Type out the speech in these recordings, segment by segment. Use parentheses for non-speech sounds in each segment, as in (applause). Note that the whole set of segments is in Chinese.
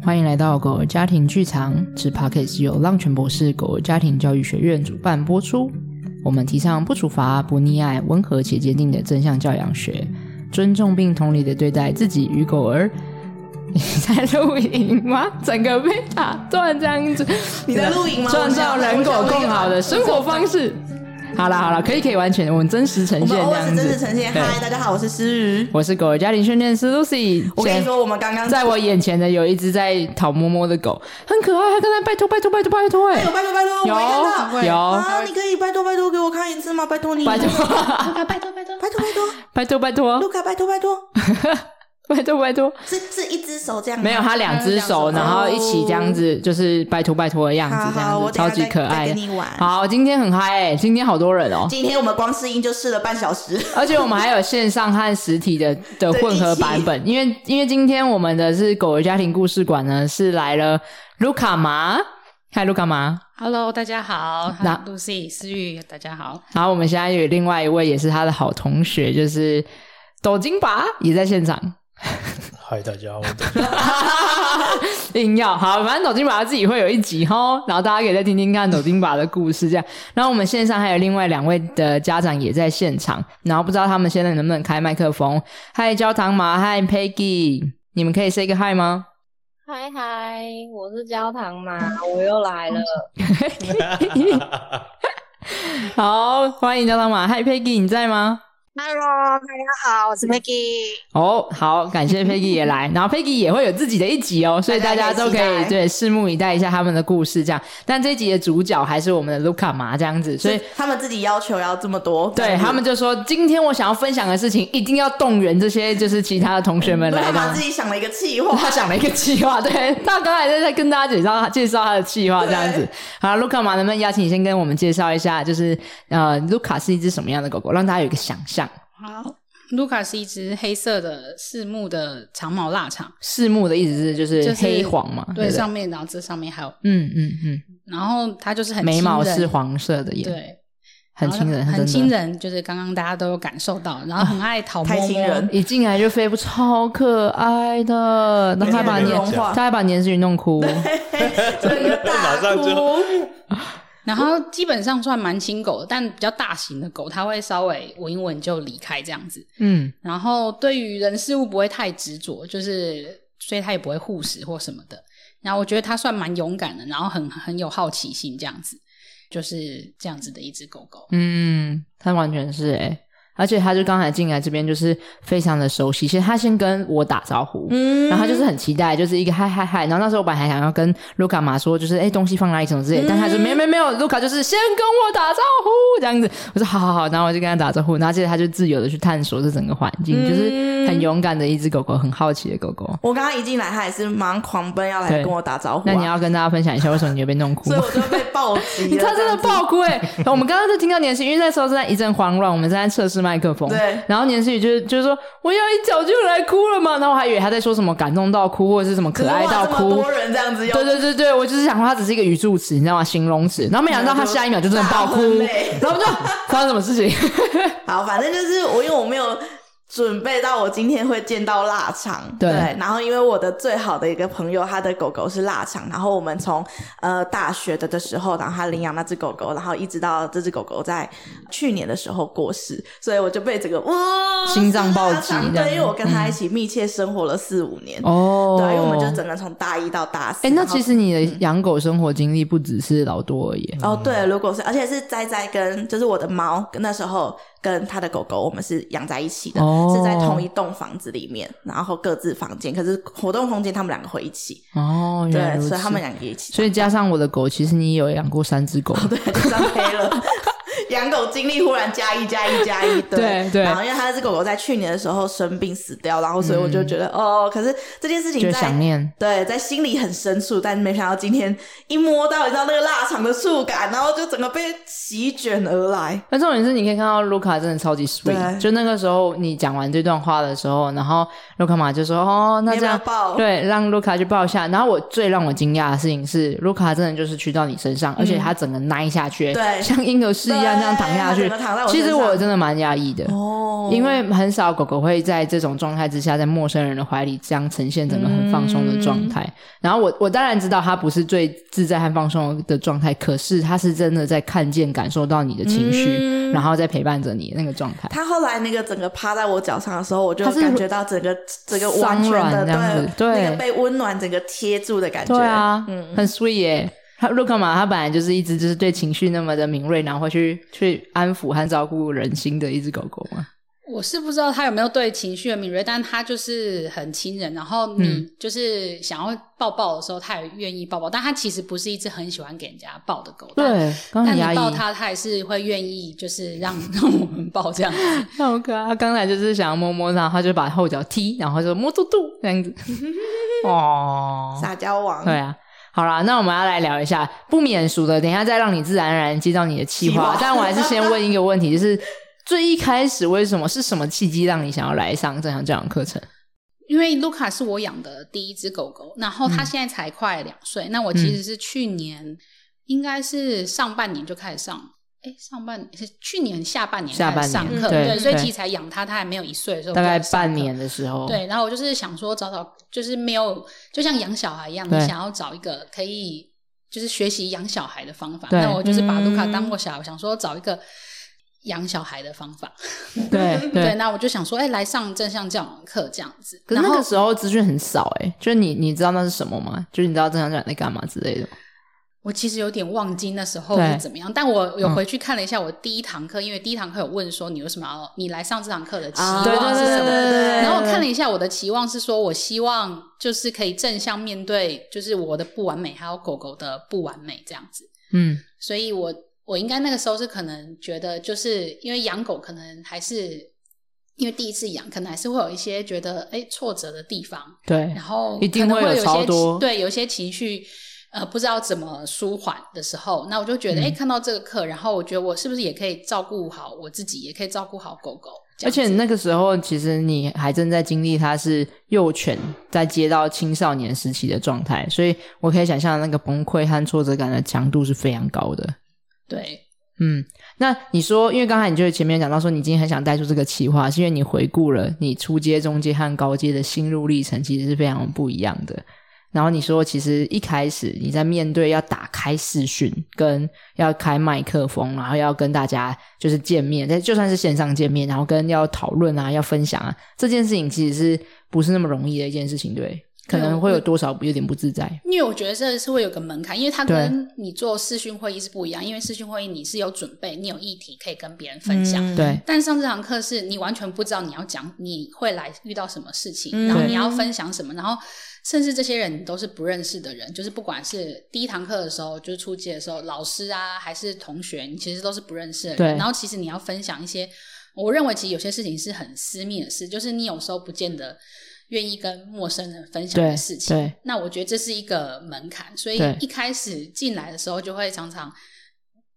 欢迎来到狗儿家庭剧场，此 podcast 由浪犬博士狗儿家庭教育学院主办播出。我们提倡不处罚、不溺爱、温和且坚定的正向教养学，尊重并同理的对待自己与狗儿。(laughs) 你在录影吗？整个被打断这样子。你在录影吗？创造人狗更好的生活方式。好了好了，可以可以完全，我们真实呈现这样子。真实呈现。嗨，大家好，我是诗雨，我是狗儿家庭训练师 Lucy。我跟你说，我们刚刚在我眼前的有一只在讨摸摸的狗，很可爱，它跟他拜托拜托拜托拜托哎，有拜托拜托，有有啊，你可以拜托拜托给我看一次吗？拜托你，拜托拜托拜托拜托拜托拜托拜托，卢卡拜托拜托。(laughs) (laughs) 拜托拜托，是是一只手这样，没有他两只手，然后一起这样子，就是拜托拜托的样子，这样子超级可爱。好，今天很嗨诶，今天好多人哦。今天我们光试音就试了半小时，而且我们还有线上和实体的的混合版本，因为因为今天我们的是狗儿家庭故事馆呢，是来了卢卡玛，嗨卢卡玛，Hello，大家好，那 Lucy 思玉，大家好。然后我们现在有另外一位也是他的好同学，就是抖金拔也在现场。嗨，(laughs) 大家好！(laughs) 硬要好，反正抖金拔自己会有一集哈，然后大家可以再听听看抖金拔的故事，这样。然后我们线上还有另外两位的家长也在现场，然后不知道他们现在能不能开麦克风。嗨，焦糖麻，嗨，Peggy，你们可以 say 个 hi 吗？嗨嗨，我是焦糖麻，我又来了。(laughs) 好，欢迎焦糖麻，嗨，Peggy，你在吗？Hello，大家好，我是 Peggy。哦，好，感谢 Peggy 也来，然后 Peggy 也会有自己的一集哦，所以大家都可以对拭目以待一下他们的故事这样。但这一集的主角还是我们的卢卡嘛这样子，所以他们自己要求要这么多，对他们就说今天我想要分享的事情一定要动员这些就是其他的同学们来 (laughs) 的。他自己想了一个计划，(laughs) 他想了一个计划，对，他刚才在在跟大家介绍介绍他的计划这样子。好，卢卡嘛能不能邀请你先跟我们介绍一下，就是呃，卢卡是一只什么样的狗狗，让大家有一个想象。好，卢卡是一只黑色的四目的长毛腊肠。四目的意思是就是黑黄嘛？对，上面然后这上面还有嗯嗯嗯，然后它就是很眉毛是黄色的，对，很亲人，很亲人，就是刚刚大家都有感受到，然后很爱 (laughs) 讨摸摸，一进来就飞不超可爱的，(laughs) 然后他把年他还把年思雨弄哭，(laughs) 这个大哭。然后基本上算蛮亲狗的，但比较大型的狗，它会稍微闻一闻就离开这样子。嗯，然后对于人事物不会太执着，就是所以它也不会护食或什么的。然后我觉得它算蛮勇敢的，然后很很有好奇心这样子，就是这样子的一只狗狗。嗯，它完全是哎、欸而且他就刚才进来这边，就是非常的熟悉。其实他先跟我打招呼，嗯，然后他就是很期待，就是一个嗨嗨嗨。然后那时候我本来还想要跟卢卡玛说，就是哎，东西放哪里什么之类但他说没有没有没有，卢卡就是先跟我打招呼这样子。我说好好好，然后我就跟他打招呼。然后接着他就自由的去探索这整个环境，嗯、就是很勇敢的一只狗狗，很好奇的狗狗。我刚刚一进来，他也是马上狂奔要来跟我打招呼、啊。那你要跟大家分享一下为什么你会被弄 (laughs) 哭？所以我就被暴击，他真的爆哭哎！我们刚刚就听到年轻，因为那时候正在一阵慌乱，我们正在测试麦克风。对。然后年思雨就是就是说，我要一脚就来哭了嘛，然后我还以为他在说什么感动到哭或者是什么可爱到哭，多人这样子，对对对对，我就是想说他只是一个语助词，你知道吗？形容词。(laughs) 然后没想到他下一秒就真的爆哭，(laughs) (laughs) 然后就发生什么事情？好，反正就是我因为我没有。准备到我今天会见到腊肠，对，对，然后因为我的最好的一个朋友，他的狗狗是腊肠，然后我们从呃大学的的时候，然后他领养那只狗狗，然后一直到这只狗狗在去年的时候过世，所以我就被这个哇心脏暴击，对，因为我跟他一起密切生活了四五年。哦，对，因为我们就整个从大一到大四。哎，那其实你的养狗生活经历不只是老多而已。哦，对，如果是而且是在在跟就是我的猫那时候。跟他的狗狗，我们是养在一起的，oh. 是在同一栋房子里面，然后各自房间，可是活动空间他们两个会一起哦，oh, 对，所以他们两个一起，所以加上我的狗，其实你有养过三只狗，oh, (laughs) 对，就这样黑了。(laughs) 养狗经历忽然加一加一加一，对。对，然后因为他这只狗狗在去年的时候生病死掉，然后所以我就觉得、嗯、哦，可是这件事情在想念。对，在心里很深处，但没想到今天一摸到，你知道那个腊肠的触感，然后就整个被席卷而来。那重点是，你可以看到卢卡真的超级 sweet，就那个时候你讲完这段话的时候，然后卢卡玛就说哦，那这样抱？对，让卢卡去抱一下。然后我最让我惊讶的事情是，卢卡真的就是去到你身上，嗯、而且他整个奶下去，对，像婴儿式一样。这样躺下去，其实我真的蛮压抑的哦，因为很少狗狗会在这种状态之下，在陌生人的怀里这样呈现整个很放松的状态。嗯、然后我我当然知道它不是最自在和放松的状态，可是它是真的在看见、感受到你的情绪，嗯、然后在陪伴着你那个状态。它后来那个整个趴在我脚上的时候，我就感觉到整个整个完全的这样子，对，那个被温暖整个贴住的感觉。对啊，嗯，很 sweet 耶。他卢卡玛，他本来就是一只就是对情绪那么的敏锐，然后会去去安抚和照顾人心的一只狗狗嘛。我是不知道他有没有对情绪的敏锐，但他就是很亲人。然后你就是想要抱抱的时候，他也愿意抱抱。但他其实不是一只很喜欢给人家抱的狗。对，但你抱他，他也是会愿意，就是让 (laughs) 让我们抱这样子。好可爱！他刚才就是想要摸摸，然后他就把后脚踢，然后就摸嘟嘟这样子。(laughs) 哦，(laughs) 撒娇王。对啊。好啦，那我们要来聊一下不免俗的，等一下再让你自然而然接到你的气话。但我还是先问一个问题，就是 (laughs) 最一开始为什么是什么契机让你想要来上正向教养课程？因为卢卡是我养的第一只狗狗，然后它现在才快两岁。嗯、那我其实是去年，应该是上半年就开始上。哎，上半年是去年下半年开始上课，对，所以其实才养他，他还没有一岁的时候，大概半年的时候，对。然后我就是想说，找找就是没有，就像养小孩一样，你想要找一个可以就是学习养小孩的方法。那我就是把卢卡当过小孩，嗯、我想说找一个养小孩的方法。(laughs) 对对，那我就想说，哎，来上正向教养课这样子。可是那个时候资讯很少，哎，就是你你知道那是什么吗？就是你知道正向教养在干嘛之类的。我其实有点忘记那时候是怎么样，但我有回去看了一下我第一堂课，嗯、因为第一堂课有问说你为什么要你来上这堂课的期望是什么？然后我看了一下我的期望是说，我希望就是可以正向面对，就是我的不完美，还有狗狗的不完美这样子。嗯，所以我我应该那个时候是可能觉得，就是因为养狗可能还是因为第一次养，可能还是会有一些觉得哎挫折的地方。对，然后一定会有超多对，有一些情绪。呃，不知道怎么舒缓的时候，那我就觉得，哎、嗯，看到这个课，然后我觉得我是不是也可以照顾好我自己，也可以照顾好狗狗。而且那个时候，其实你还正在经历它是幼犬在接到青少年时期的状态，所以我可以想象那个崩溃和挫折感的强度是非常高的。对，嗯，那你说，因为刚才你就前面讲到说，你今天很想带出这个企划，是因为你回顾了你初阶、中阶和高阶的心路历程，其实是非常不一样的。然后你说，其实一开始你在面对要打开视讯，跟要开麦克风，然后要跟大家就是见面，就算是线上见面，然后跟要讨论啊，要分享啊，这件事情其实是不是那么容易的一件事情？对，可能会有多少有点不自在。因为我觉得这是会有个门槛，因为它跟你做视讯会议是不一样，因为视讯会议你是有准备，你有议题可以跟别人分享，嗯、对。但上这堂课是你完全不知道你要讲，你会来遇到什么事情，然后你要分享什么，然后。甚至这些人都是不认识的人，就是不管是第一堂课的时候，就是初阶的时候，老师啊，还是同学，你其实都是不认识的人。对。然后，其实你要分享一些，我认为其实有些事情是很私密的事，就是你有时候不见得愿意跟陌生人分享的事情。对。对。那我觉得这是一个门槛，所以一开始进来的时候就会常常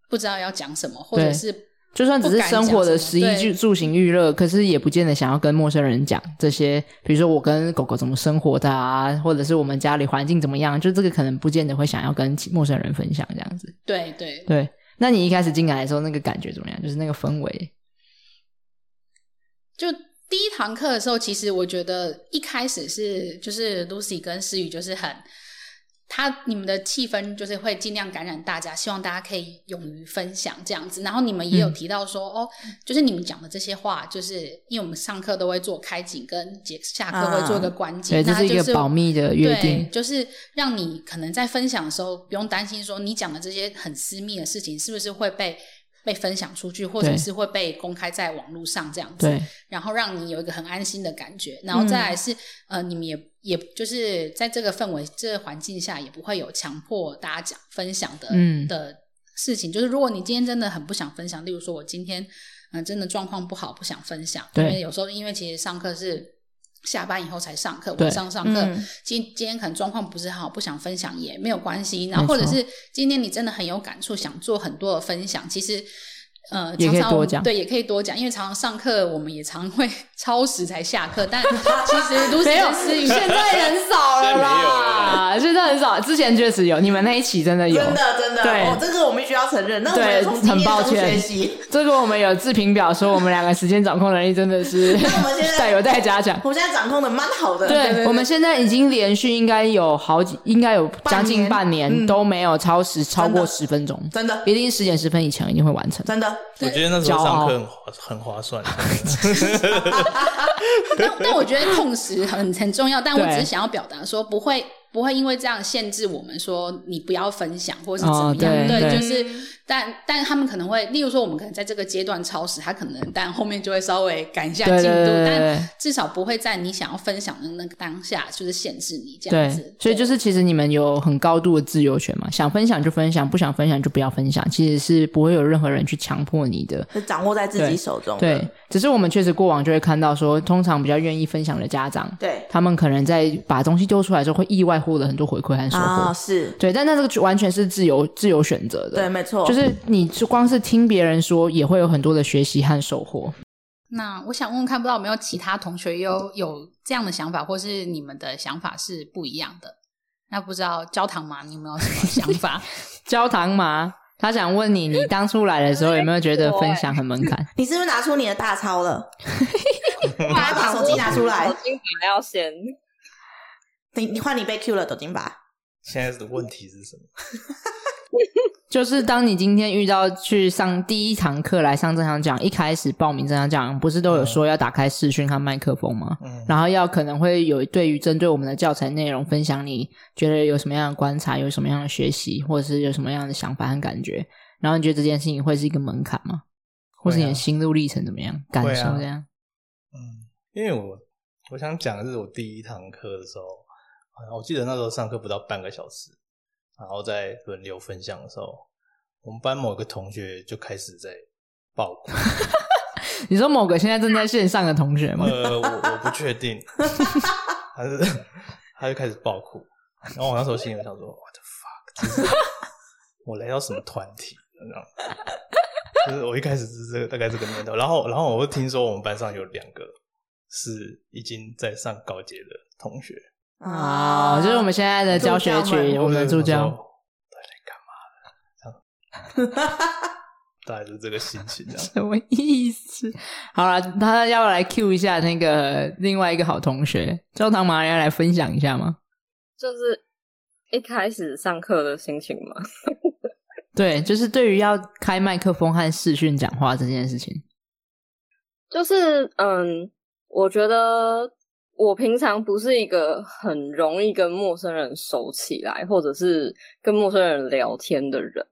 不知道要讲什么，或者是。就算只是生活的食衣住住行娱乐，可是也不见得想要跟陌生人讲这些。比如说我跟狗狗怎么生活的啊，或者是我们家里环境怎么样，就这个可能不见得会想要跟陌生人分享这样子。对对对，那你一开始进来的时候，那个感觉怎么样？就是那个氛围。就第一堂课的时候，其实我觉得一开始是就是 Lucy 跟思雨就是很。他你们的气氛就是会尽量感染大家，希望大家可以勇于分享这样子。然后你们也有提到说，嗯、哦，就是你们讲的这些话，就是因为我们上课都会做开警跟结下课会做一个关警，那、啊、这是一个保密的约定，对，就是让你可能在分享的时候不用担心说你讲的这些很私密的事情是不是会被。被分享出去，或者是会被公开在网络上这样子，对。然后让你有一个很安心的感觉，然后再来是、嗯、呃，你们也也就是在这个氛围、这个环境下，也不会有强迫大家讲分享的、嗯、的事情。就是如果你今天真的很不想分享，例如说我今天嗯、呃、真的状况不好，不想分享，对因为有时候因为其实上课是。下班以后才上课，晚上上课。嗯、今今天可能状况不是很好，不想分享也没有关系。然后或者是今天你真的很有感触，想做很多的分享。其实，呃，也可以多讲，对，也可以多讲，因为常常上课我们也常会 (laughs) 超时才下课，但 (laughs) 其实 (laughs) 都是没有，现在很少了啦，现在很少，之前确实有，你们那一期真的有，真的真的，对，这个我们必须要承认，那我们从很抱歉，这个我们有自评表说我们两个时间掌控能力真的是，那我们现在有待加强，我们现在掌控的蛮好的，对，我们现在已经连续应该有好几，应该有将近半年都没有超时超过十分钟，真的，一定十点十分以前一定会完成，真的，我觉得那时候。上课很划很划算，(laughs) 但但我觉得痛时很很重要，但我只是想要表达说不会。不会因为这样限制我们说你不要分享或是怎么样，哦、对，对，就是，但但他们可能会，例如说我们可能在这个阶段超时，他可能但后面就会稍微赶一下进度，但至少不会在你想要分享的那个当下就是限制你这样子。对，所以就是其实你们有很高度的自由权嘛，想分享就分享，不想分享就不要分享，其实是不会有任何人去强迫你的，是掌握在自己手中。对，只是我们确实过往就会看到说，通常比较愿意分享的家长，对，他们可能在把东西丢出来之后会意外。获得很多回馈和收获，啊，是对，但那这个完全是自由自由选择的，对，没错，就是你就光是听别人说，也会有很多的学习和收获。那我想问问看，不知道有没有其他同学有有这样的想法，或是你们的想法是不一样的？那不知道焦糖麻，你有没有什么想法？(laughs) 焦糖麻，他想问你，你当初来的时候有没有觉得分享很门槛？(laughs) 你是不是拿出你的大钞了？快 (laughs) 把手机拿出来，手机还要先。你你换你被 Q 了，抖金吧。现在的问题是什么？(laughs) 就是当你今天遇到去上第一堂课来上这场讲，一开始报名这场讲，不是都有说要打开视讯和麦克风吗？嗯。然后要可能会有对于针对我们的教材内容分享，你觉得有什么样的观察，有什么样的学习，或者是有什么样的想法和感觉？然后你觉得这件事情会是一个门槛吗？或是你的心路历程怎么样？啊、感受这样？嗯，因为我我想讲的是我第一堂课的时候。我记得那时候上课不到半个小时，然后在轮流分享的时候，我们班某个同学就开始在爆哭。(laughs) 你说某个现在正在线上的同学吗？呃，我我不确定，(laughs) 还是他就开始爆哭。然后我那时候心里想说：“What the fuck？我来到什么团体？”这样，就是我一开始是这个大概这个念头。然后，然后我又听说我们班上有两个是已经在上高阶的同学。啊、哦，就是我们现在的教学群，我们的助教到底干嘛的？这样，大概是这个心情，这样。(laughs) 什么意思？好了，他要来 Q 一下那个另外一个好同学焦糖麻，要来分享一下吗？就是一开始上课的心情吗？(laughs) 对，就是对于要开麦克风和视讯讲话这件事情，就是嗯，我觉得。我平常不是一个很容易跟陌生人熟起来，或者是跟陌生人聊天的人，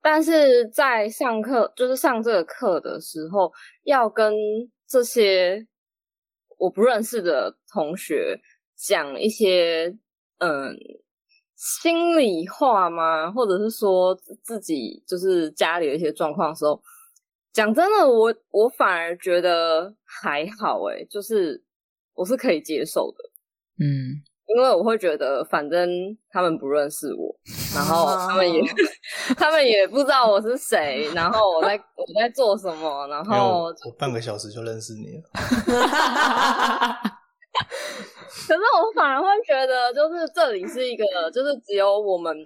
但是在上课，就是上这个课的时候，要跟这些我不认识的同学讲一些嗯心里话吗？或者是说自己就是家里的一些状况的时候，讲真的，我我反而觉得还好诶，就是。我是可以接受的，嗯，因为我会觉得反正他们不认识我，然后他们也 (laughs) 他们也不知道我是谁，然后我在 (laughs) 我在做什么，然后我半个小时就认识你了。(laughs) 可是我反而会觉得，就是这里是一个，就是只有我们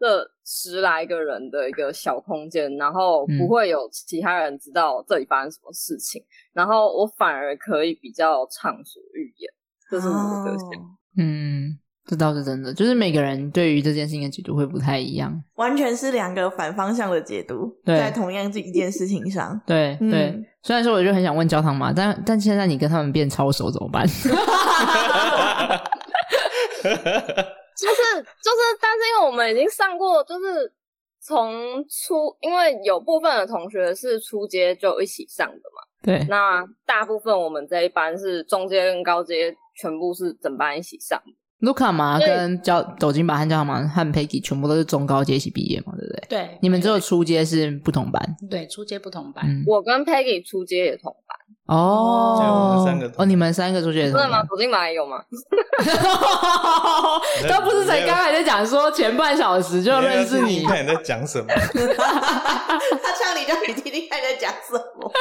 这十来个人的一个小空间，然后不会有其他人知道这里发生什么事情。然后我反而可以比较畅所欲言，这是我的个性。嗯，这倒是真的，就是每个人对于这件事情的解读会不太一样，完全是两个反方向的解读，在同样这一件事情上。对、嗯、对，虽然说我就很想问焦糖麻，但但现在你跟他们变超熟怎么办？(laughs) 就是就是，但是因为我们已经上过，就是从初，因为有部分的同学是初阶就一起上的嘛。对，那大部分我们这一班是中阶跟高阶，全部是整班一起上。卢卡嘛跟焦抖金吧和焦糖麻和 Peggy 全部都是中高阶一起毕业嘛，对不对？对，你们只有初阶是不同班。对，初阶不同班。嗯、我跟 Peggy 初阶也同班。哦，对，我们三个哦，你们三个出去的时候对吗？走进马也有吗？(laughs) 他不是才刚才在讲说前半小时就认识你，看你在讲什么？(laughs) 他呛你叫你听听看你在讲什么？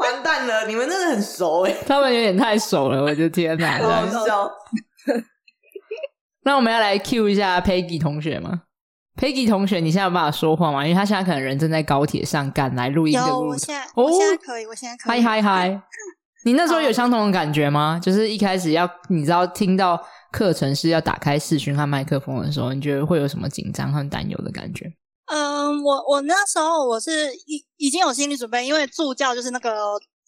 完蛋了，你们真的很熟哎！他们有点太熟了，我的天哪！好笑。那我们要来 cue 一下 Peggy 同学吗？Peggy 同学，你现在有办法说话吗？因为他现在可能人正在高铁上赶来录音的路。有，我现在，我现在可以，我现在可以。嗨嗨嗨！(laughs) 你那时候有相同的感觉吗？就是一开始要你知道听到课程是要打开视讯和麦克风的时候，你觉得会有什么紧张和担忧的感觉？嗯，我我那时候我是已已经有心理准备，因为助教就是那个。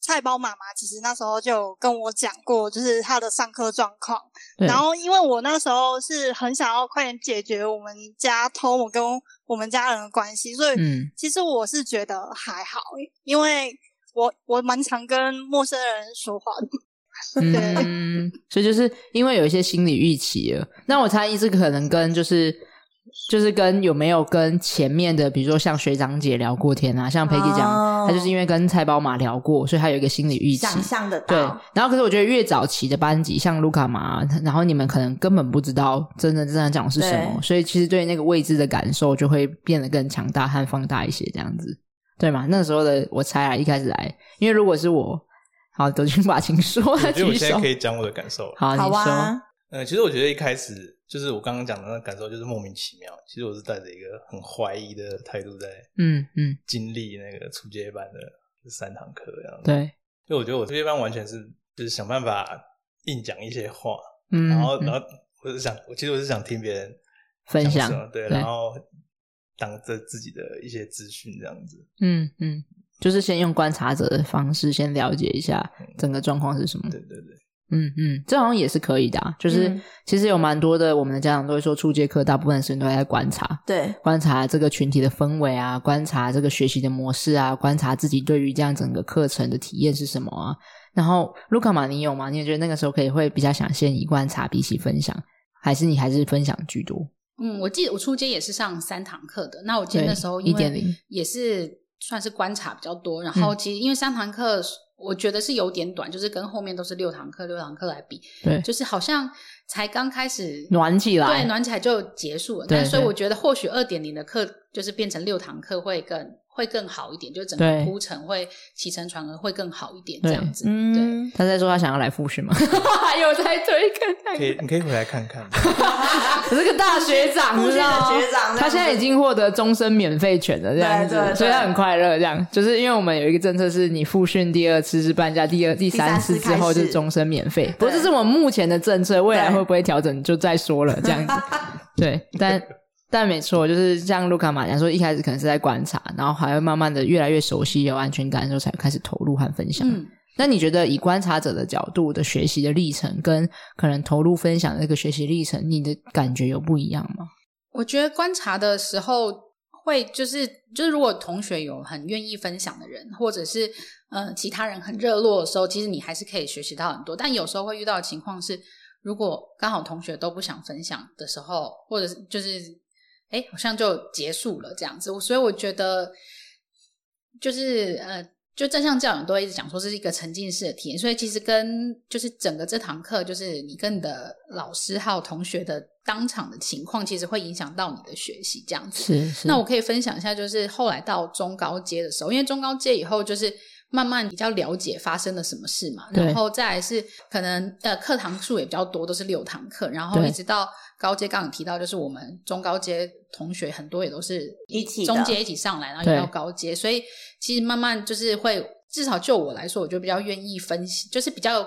菜包妈妈其实那时候就跟我讲过，就是她的上课状况。然后因为我那时候是很想要快点解决我们家 Tomo 跟我们家人的关系，所以其实我是觉得还好，因为我我蛮常跟陌生人说话的。(laughs) 嗯，所以就是因为有一些心理预期了。那我猜一直可能跟就是。就是跟有没有跟前面的，比如说像学长姐聊过天啊，像 Peggy 讲，他、oh. 就是因为跟菜包马聊过，所以他有一个心理预期，想象的对。然后可是我觉得越早期的班级，像卢卡马，然后你们可能根本不知道真的真的讲的是什么，所以其实对那个未知的感受就会变得更强大和放大一些，这样子，对吗？那时候的我猜啊，一开始来，因为如果是我，好，德军把情说，我觉得我现在可以讲我的感受，好，你说。啊、呃，其实我觉得一开始。就是我刚刚讲的那个感受，就是莫名其妙。其实我是带着一个很怀疑的态度在，嗯嗯，经历那个初阶班的三堂课这样子。对，因为我觉得我初阶班完全是就是想办法硬讲一些话，嗯，然后然后我是想，我其实我是想听别人分享，对，然后当着自己的一些资讯这样子。嗯嗯，就是先用观察者的方式先了解一下整个状况是什么。对对对。嗯嗯，这好像也是可以的啊。就是其实有蛮多的，我们的家长都会说，初阶课大部分时间都在观察，对，观察这个群体的氛围啊，观察这个学习的模式啊，观察自己对于这样整个课程的体验是什么啊。然后卢卡玛，你有吗？你也觉得那个时候可以会比较想先以观察比起分享，还是你还是分享居多？嗯，我记得我初阶也是上三堂课的。那我记得那时候一点零也是算是观察比较多。然后其实因为三堂课。我觉得是有点短，就是跟后面都是六堂课，六堂课来比，对，就是好像才刚开始暖起来，对，暖起来就结束了。对，所以我觉得或许二点零的课就是变成六堂课会更。会更好一点，就整个铺陈会起承转合会更好一点，这样子。嗯，对。他在说他想要来复训吗？(laughs) 还有在推看，可以，你可以回来看看。(laughs) 我是个大学长，你知道学长，他现在已经获得终身免费权了，这样子，所以他很快乐。这样，就是因为我们有一个政策，是你复训第二次是半价，第二、第三次之后就是终身免费。不过这是我们目前的政策，未来会不会调整就再说了。这样子，(laughs) 对，但。但没错，就是像卢卡玛讲说，一开始可能是在观察，然后还会慢慢的越来越熟悉、有安全感的时候，才开始投入和分享。嗯，那你觉得以观察者的角度的学习的历程，跟可能投入分享的那个学习历程，你的感觉有不一样吗？我觉得观察的时候会就是就是，如果同学有很愿意分享的人，或者是呃其他人很热络的时候，其实你还是可以学习到很多。但有时候会遇到的情况是，如果刚好同学都不想分享的时候，或者是就是。哎，好像就结束了这样子，所以我觉得就是呃，就正向教养都会一直讲说这是一个沉浸式的体验，所以其实跟就是整个这堂课，就是你跟你的老师还有同学的当场的情况，其实会影响到你的学习这样子。是是。那我可以分享一下，就是后来到中高阶的时候，因为中高阶以后就是慢慢比较了解发生了什么事嘛，然后再来是可能呃课堂数也比较多，都是六堂课，然后一直到。高阶刚刚提到，就是我们中高阶同学很多也都是一起中阶一起上来，然后又到高阶，所以其实慢慢就是会，至少就我来说，我就比较愿意分析，就是比较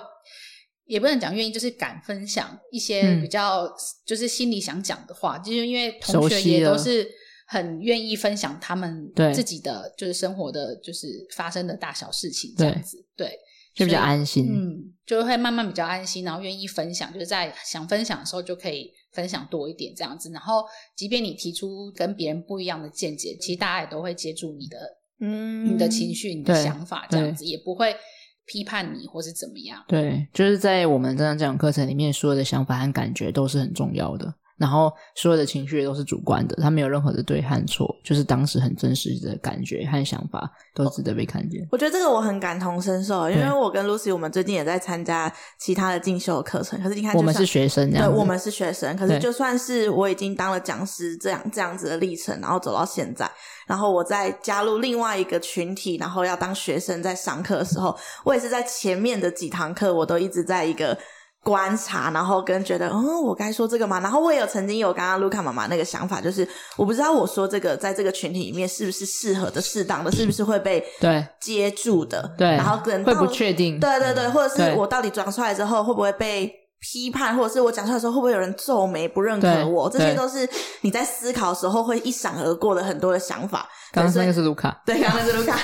也不能讲愿意，就是敢分享一些比较就是心里想讲的话，嗯、就是因为同学也都是很愿意分享他们自己的就是生活的就是发生的大小事情这样子，对。对就比较安心，嗯，就会慢慢比较安心，然后愿意分享，就是在想分享的时候就可以分享多一点这样子。然后，即便你提出跟别人不一样的见解，其实大家也都会接住你的，嗯，你的情绪、你的想法这样子，也不会批判你或是怎么样。对，就是在我们这样这样课程里面，所有的想法和感觉都是很重要的。然后所有的情绪也都是主观的，他没有任何的对和错，就是当时很真实的感觉和想法都值得被看见。我觉得这个我很感同身受，因为我跟 Lucy 我们最近也在参加其他的进修的课程。可是你看，我们是学生，对，我们是学生。可是就算是我已经当了讲师，这样这样子的历程，然后走到现在，然后我再加入另外一个群体，然后要当学生在上课的时候，我也是在前面的几堂课，我都一直在一个。观察，然后跟觉得，嗯，我该说这个吗？然后我也有曾经有刚刚卢卡妈妈那个想法，就是我不知道我说这个在这个群体里面是不是适合的、适当的，是不是会被对接住的？对，然后跟会不确定，对对对，或者是我到底讲出来之后会不会被批判，或者是我讲出来的时候会不会有人皱眉不认可我？这些都是你在思考的时候会一闪而过的很多的想法。刚刚那个是卢卡，对，刚刚那是卢卡。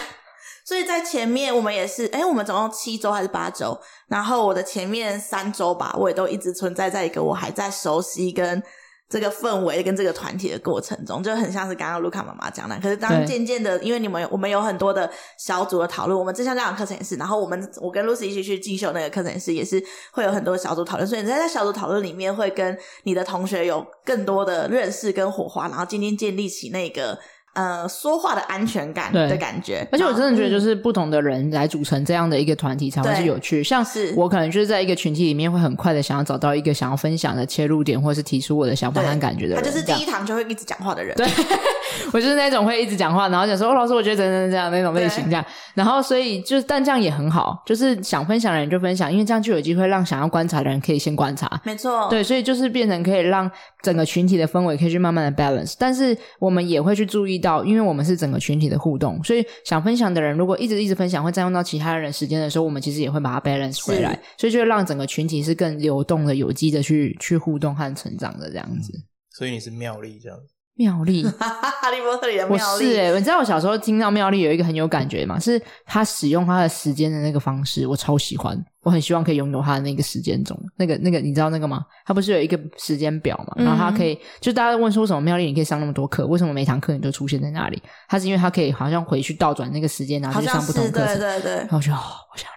所以在前面我们也是，哎，我们总共七周还是八周？然后我的前面三周吧，我也都一直存在在一个我还在熟悉跟这个氛围跟这个团体的过程中，就很像是刚刚卢卡妈妈讲的。可是当渐渐的，因为你们我们有很多的小组的讨论，我们这项这样课程也是，然后我们我跟 Lucy 一起去进修那个课程也是，也是会有很多小组讨论。所以你在在小组讨论里面会跟你的同学有更多的认识跟火花，然后渐渐建立起那个。呃，说话的安全感的感觉，而且我真的觉得，就是不同的人来组成这样的一个团体才会是有趣。像是我可能就是在一个群体里面，会很快的想要找到一个想要分享的切入点，或者是提出我的想法和感觉的人。他就是第一堂就会一直讲话的人。对，(laughs) 我就是那种会一直讲话，然后讲说：“哦，老师，我觉得怎样这样那种类型这样。”然后所以就，但这样也很好，就是想分享的人就分享，因为这样就有机会让想要观察的人可以先观察。没错，对，所以就是变成可以让整个群体的氛围可以去慢慢的 balance。但是我们也会去注意到，因为我们是整。个群体的互动，所以想分享的人如果一直一直分享，会占用到其他人时间的时候，我们其实也会把它 balance 回来，所以就会让整个群体是更流动的、有机的去去互动和成长的这样子。所以你是妙丽这样子。妙丽，(laughs) 哈利波特里的妙丽。是哎、你知道我小时候听到妙丽有一个很有感觉嘛？是他使用他的时间的那个方式，我超喜欢。我很希望可以拥有他的那个时间钟，那个那个你知道那个吗？他不是有一个时间表嘛？然后他可以，就大家问说什么妙丽你可以上那么多课？为什么每堂课你都出现在那里？他是因为他可以好像回去倒转那个时间，然后去上不同课。对对对。然后就哦，我想。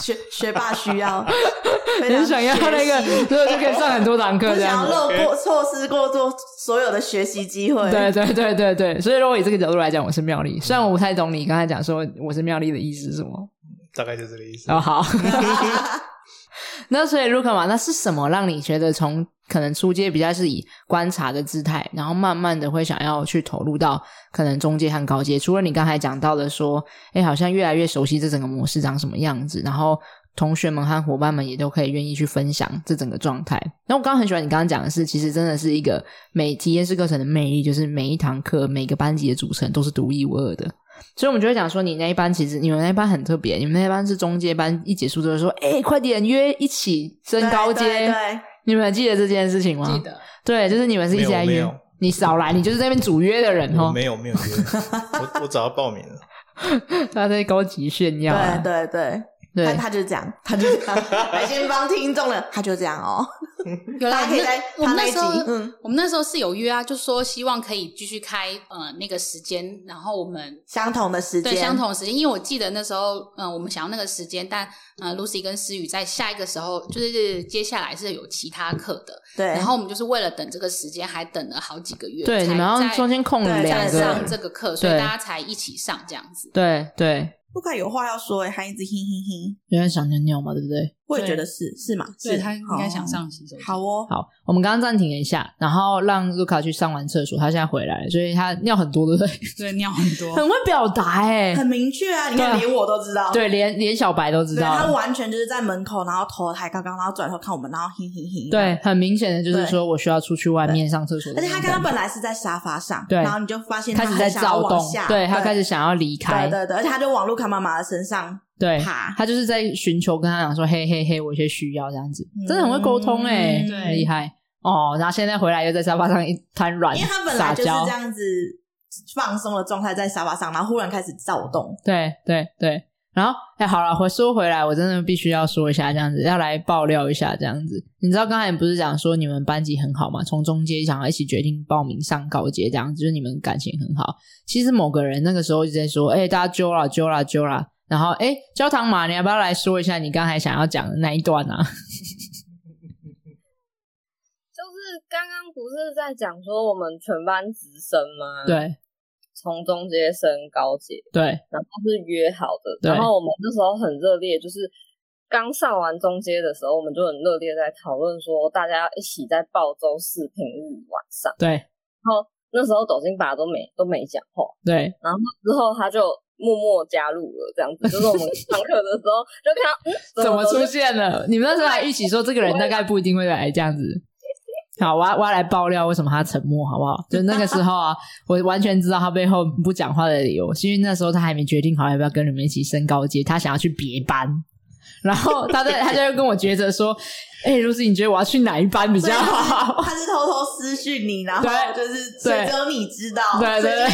学学霸需要，(laughs) 很想要那个，所以就可以上很多堂课，这样。想要漏过、错失过多所有的学习机会。对对对对对，所以如果以这个角度来讲，我是妙丽。虽然我不太懂你刚才讲说我是妙丽的意思是什么，大概就这个意思。哦，好。(laughs) (laughs) 那所以卢卡嘛，那是什么让你觉得从可能初阶比较是以观察的姿态，然后慢慢的会想要去投入到可能中阶和高阶？除了你刚才讲到的说，哎，好像越来越熟悉这整个模式长什么样子，然后同学们和伙伴们也都可以愿意去分享这整个状态。那我刚刚很喜欢你刚刚讲的是，其实真的是一个每体验式课程的魅力，就是每一堂课每个班级的组成都是独一无二的。所以，我们就会讲说，你那一班其实你们那一班很特别，你们那一班是中阶班，一结束之后说，哎，快点约一起升高阶。对，对，对，你们还记得这件事情吗？记得。对，就是你们是一起来约，你少来，你就是那边主约的人哦。没有没有约，我我早要报名了。(laughs) 他在高级炫耀。对对对。对他他就是这样，他就是这样。来先帮听众了，他就这样哦。有啦，可以在我们那时候，嗯，我们那时候是有约啊，就说希望可以继续开呃那个时间，然后我们相同的时间，对相同的时间，因为我记得那时候，嗯、呃，我们想要那个时间，但呃，Lucy 跟思雨在下一个时候，就是接下来是有其他课的，对，然后我们就是为了等这个时间，还等了好几个月，对，然后中间空了两个。上这个课，所以大家才一起上这样子，对对。不敢有话要说诶，还一直哼哼哼，有点想尿尿嘛，对不对？我也觉得是是嘛，是他应该想上洗手间。好哦，好，我们刚刚暂停了一下，然后让卢卡去上完厕所，他现在回来了，所以他尿很多，对不对？(laughs) 对，尿很多，很会表达哎，很明确啊！你看，连我都知道，对，连连小白都知道，他完全就是在门口，然后头抬高高，然后转头看我们，然后嘿嘿嘿。对，很明显的就是说我需要出去外面上厕所，而且他刚刚本来是在沙发上，对，然后你就发现他开始在躁动，对他开始想要离开，对对对，而且他就往卢卡妈妈的身上。对，他就是在寻求跟他讲说，嘿嘿嘿，我有些需要这样子，真的很会沟通哎，很，厉害哦。然后现在回来又在沙发上一瘫软，因为他本来就是这样子放松的状态在沙发上，然后忽然开始躁动。对对对，然后哎，好了，回说回来，我真的必须要说一下这样子，要来爆料一下这样子。你知道刚才你不是讲说你们班级很好嘛？从中阶想要一起决定报名上高阶这样子，就是你们感情很好。其实某个人那个时候一直在说，哎，大家揪啦揪啦揪啦。然后，哎，焦糖玛，你要不要来说一下你刚才想要讲的那一段啊？(laughs) 就是刚刚不是在讲说我们全班直升吗？对，从中阶升高阶，对，然后是约好的，然后我们那时候很热烈，就是刚上完中阶的时候，我们就很热烈在讨论说，大家一起在报周四平日晚上，对，然后那时候抖金爸都没都没讲话，对，然后之后他就。默默加入了，这样子就是我们上课的时候就看到，嗯，(laughs) 怎么出现了？你们那时候还一起说这个人大概不一定会来这样子。好，我要我要来爆料为什么他沉默，好不好？就那个时候啊，我完全知道他背后不讲话的理由，是因为那时候他还没决定好要不要跟你们一起升高阶，他想要去别班，然后他在他就会跟我抉择说。哎、欸，露西，你觉得我要去哪一班比较好？他是偷偷私讯你，然后就是只有你知道，对对对，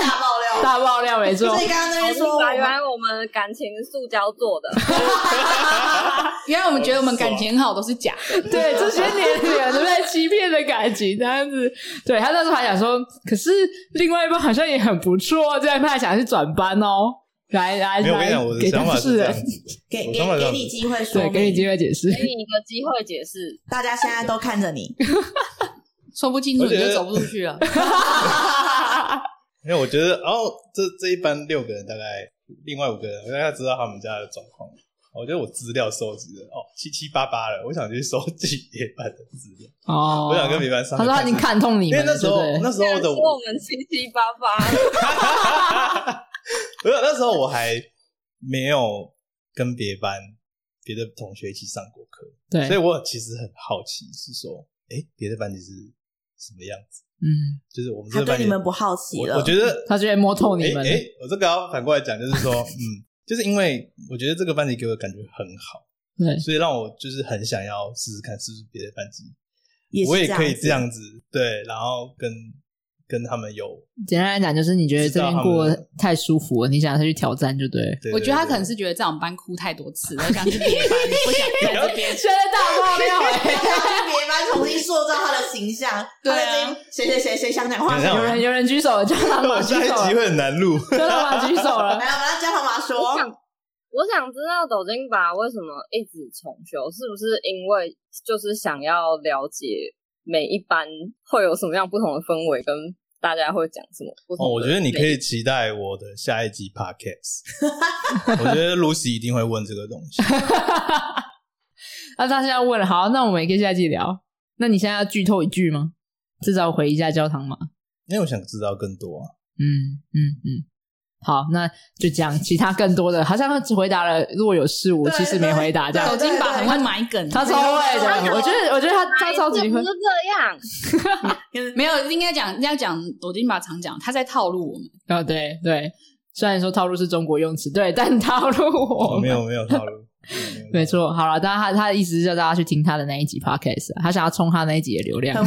大爆料，大爆料，没错。所以刚刚那边说，原来我们感情塑胶做的，(laughs) 原来我们觉得我们感情很好都是假的，对，这些年 (laughs) 轻人都在欺骗的感情，这样子。对，他那时候还想说，可是另外一半好像也很不错，这样他还想去转班哦。来来来，我跟你讲，我的 (laughs) 想法是这样，给给给你机会说，对，给你机会解释，给你一个机会解释。大家现在都看着你，(laughs) 说不清楚你就走不出去了。(laughs) 因为我觉得，哦，这这一班六个人，大概另外五个人，我大概知道他们家的状况。我觉得我资料收集的哦七七八八了，我想去收集别班的资料。哦，我想跟别班上。他说他已经看痛你们，因为那时候那时候的我们七七八八。(laughs) 不是那时候我还没有跟别班别的同学一起上过课，对，所以我其实很好奇，是说，哎，别的班级是什么样子？嗯，就是我们他对你们不好奇了。我，我觉得他就会摸透你们。哎，我这个要反过来讲，就是说，嗯，(laughs) 就是因为我觉得这个班级给我的感觉很好，对，所以让我就是很想要试试看，是不是别的班级也我也可以这样子，对，然后跟。跟他们有简单来讲，就是你觉得这边过得太舒服了，你想要去挑战，就对。我觉得他可能是觉得这种班哭太多次了，(laughs) 想去别班，不想在这边。现在大爆料，想去别班重新塑造他的形象。对啊，谁谁谁谁想讲话？有人有人举手了，焦糖玛举手了。下一集会很难录，焦糖玛举手了。(laughs) 来，我们让焦糖玛说。我想，我想知道抖金吧为什么一直重修，是不是因为就是想要了解每一班会有什么样不同的氛围跟？大家会讲什么？哦，我觉得你可以期待我的下一集 podcast。(laughs) 我觉得 Lucy 一定会问这个东西。(laughs) 那他现在问了，好，那我们也可以下一集聊。那你现在要剧透一句吗？至少回一下教堂吗？因为我想知道更多啊。嗯嗯嗯。好，那就讲其他更多的，好像他只回答了若有事无，其实没回答这样。抖金把很会埋梗，他超会的。我觉得，我觉得他他超级会。不是这样，(laughs) 没有应该讲，应该讲抖金把常讲，他在套路我们。啊、哦，对对，虽然说套路是中国用词，对，但套路我、哦、没有没有套路，没错。好了，当然他他的意思是叫大家去听他的那一集 podcast，他想要冲他那一集的流量。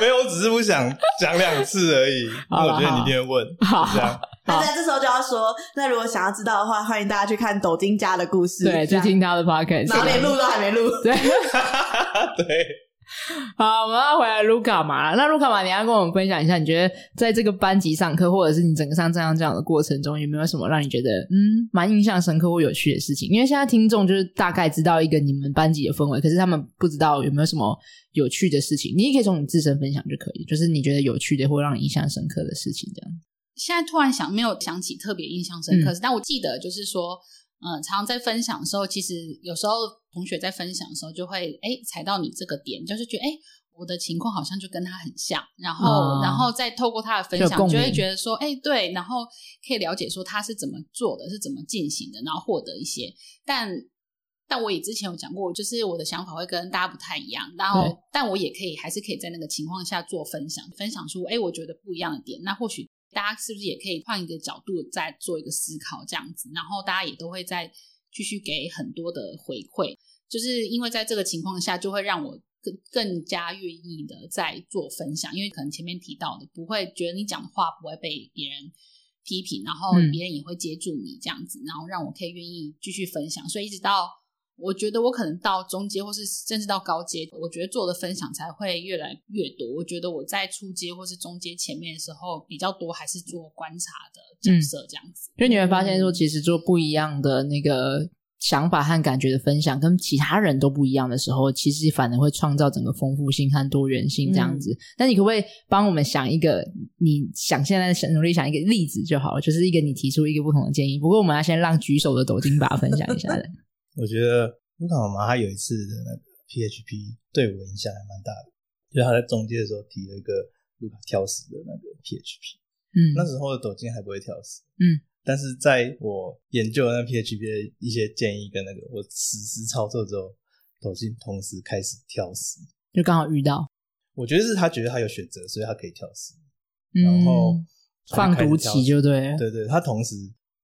没有，我只是不想讲两次而已。好，我觉得你一定会问。好，这样。那在这时候就要说，那如果想要知道的话，欢迎大家去看抖金家的故事，对，去听他的 podcast。然后连录都还没录。对，(laughs) 对。(laughs) 好，我们要回来卢卡玛。那卢卡玛，你要跟我们分享一下，你觉得在这个班级上课，或者是你整个上这样这样的过程中，有没有什么让你觉得嗯蛮印象深刻或有趣的事情？因为现在听众就是大概知道一个你们班级的氛围，可是他们不知道有没有什么有趣的事情。你也可以从你自身分享就可以，就是你觉得有趣的或让你印象深刻的事情这样。现在突然想没有想起特别印象深刻，嗯、但我记得就是说。嗯，常常在分享的时候，其实有时候同学在分享的时候，就会哎踩到你这个点，就是觉得哎，我的情况好像就跟他很像，然后，哦、然后再透过他的分享，就会觉得说，哎，对，然后可以了解说他是怎么做的，是怎么进行的，然后获得一些。但，但我也之前有讲过，就是我的想法会跟大家不太一样，然后，但我也可以还是可以在那个情况下做分享，分享出哎，我觉得不一样的点，那或许。大家是不是也可以换一个角度再做一个思考，这样子，然后大家也都会再继续给很多的回馈，就是因为在这个情况下，就会让我更更加愿意的在做分享，因为可能前面提到的，不会觉得你讲的话不会被别人批评，然后别人也会接住你这样子，然后让我可以愿意继续分享，所以一直到。我觉得我可能到中阶，或是甚至到高阶，我觉得做的分享才会越来越多。我觉得我在初阶或是中阶前面的时候比较多，还是做观察的角色这样子。所以、嗯、你会发现说，其实做不一样的那个想法和感觉的分享跟其他人都不一样的时候，其实反而会创造整个丰富性和多元性这样子。那、嗯、你可不可以帮我们想一个？你想现在想努力想一个例子就好了，就是一个你提出一个不同的建议。不过我们要先让举手的抖金爸分享一下的。我觉得卢卡妈妈她有一次的那个 PHP 对我影响还蛮大的，就是她在中介的时候提了一个卢卡挑食的那个 PHP。嗯，那时候的抖音还不会挑食。嗯。但是在我研究那 PHP 的一些建议跟那个我实施操作之后，抖音同时开始挑食，就刚好遇到。我觉得是他觉得他有选择，所以他可以挑食，嗯、然后放毒期就对，对对，他同时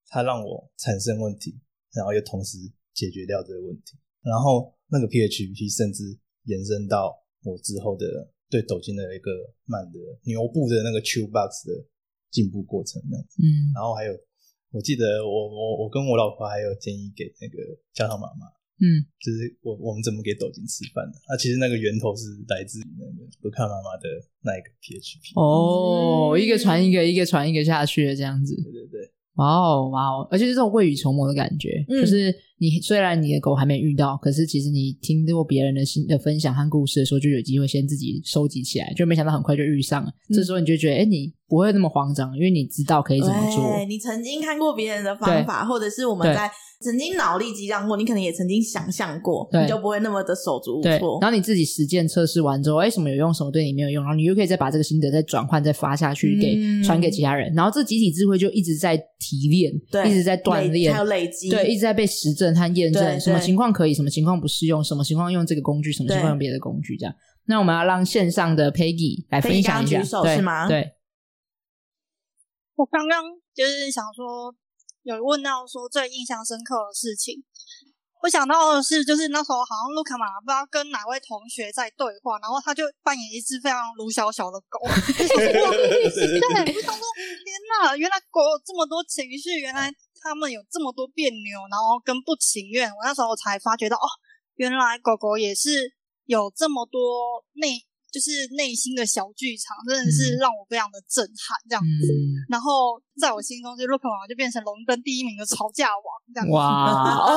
他让我产生问题，然后又同时解决掉这个问题，然后那个 PHP 甚至延伸到我之后的对抖音的一个慢的牛步的那个 Chewbox 的进步过程那样子，嗯，然后还有。我记得我我我跟我老婆还有建议给那个焦糖妈妈，嗯，就是我我们怎么给抖音吃饭的？那、啊、其实那个源头是来自于那个卢卡妈妈的那一个 PHP。哦，一个传一个，一个传一个下去的这样子。对对对。哇哦哇哦，而且是这种未雨绸缪的感觉，嗯、就是你虽然你的狗还没遇到，可是其实你听过别人的新的分享和故事的时候，就有机会先自己收集起来，就没想到很快就遇上了。嗯、这时候你就觉得，哎、欸，你不会那么慌张，因为你知道可以怎么做。你曾经看过别人的方法，或者是我们在。曾经脑力激荡过，你可能也曾经想象过，你就不会那么的手足无措。然后你自己实践测试完之后，哎，什么有用，什么对你没有用，然后你又可以再把这个心得再转换、再发下去，给传、嗯、给其他人。然后这集体智慧就一直在提炼，对一直在锻炼，还有累积，对，一直在被实证和验证。什么情况可以，什么情况不适用，什么情况用这个工具，什么情况用别的工具，这样。那我们要让线上的 Peggy 来分享一下，举手是吗？对，我刚刚就是想说。有问到说最印象深刻的事情，我想到的是，就是那时候好像卢卡玛不知道跟哪位同学在对话，然后他就扮演一只非常卢小小的狗，(laughs) (laughs) 对，我想说 (laughs) 天哪，原来狗有这么多情绪，原来他们有这么多别扭，然后跟不情愿，我那时候才发觉到哦，原来狗狗也是有这么多内。就是内心的小剧场，真的是让我非常的震撼，这样子。嗯、然后在我心中，就 Luca 妈妈就变成龙跟第一名的吵架王，这样子。哇哦，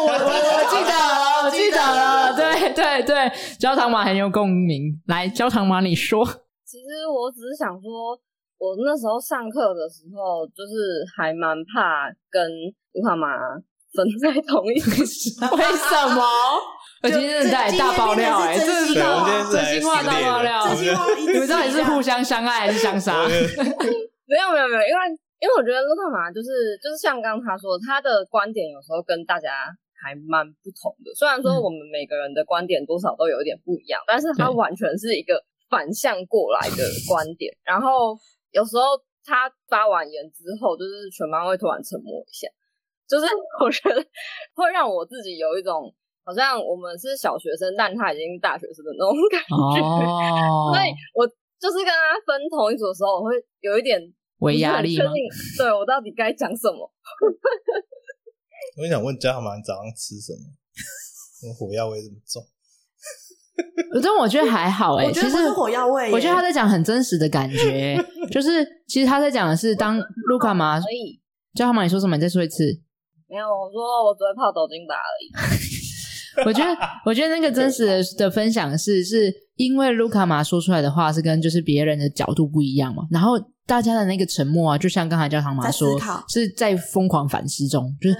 我我记得了，我记得了，对对对，焦糖妈很有共鸣。来，焦糖妈，你说。其实我只是想说，我那时候上课的时候，就是还蛮怕跟 Luca 妈分在同一个时候。为什么？(laughs) 我今天在大爆料哎，这是真心话大爆料。你们到底是互相相爱还是相杀？(laughs) 没有没有没有，因为因为我觉得卢卡玛就是就是像刚刚他说，他的观点有时候跟大家还蛮不同的。虽然说我们每个人的观点多少都有一点不一样，但是他完全是一个反向过来的观点。然后有时候他发完言之后，就是全班会突然沉默一下，就是 (laughs) 我觉得会让我自己有一种。好像我们是小学生，但他已经大学生的那种感觉，哦、(laughs) 所以我就是跟他分同一组的时候，我会有一点微压力吗？对，我到底该讲什么？(laughs) 我想问焦糖妈，你早上吃什么？怎么火药味这么重？(laughs) 但我觉得还好哎、欸，其实是火药味。我觉得他在讲很真实的感觉，(laughs) 就是其实他在讲的是当卢卡玛。所以焦糖妈，你说什么？你再说一次。没有，我说我只会泡抖金吧而已。(laughs) 我觉得，我觉得那个真实的的分享是，是因为卢卡玛说出来的话是跟就是别人的角度不一样嘛，然后大家的那个沉默啊，就像刚才焦糖妈说，是在疯狂反思中，就是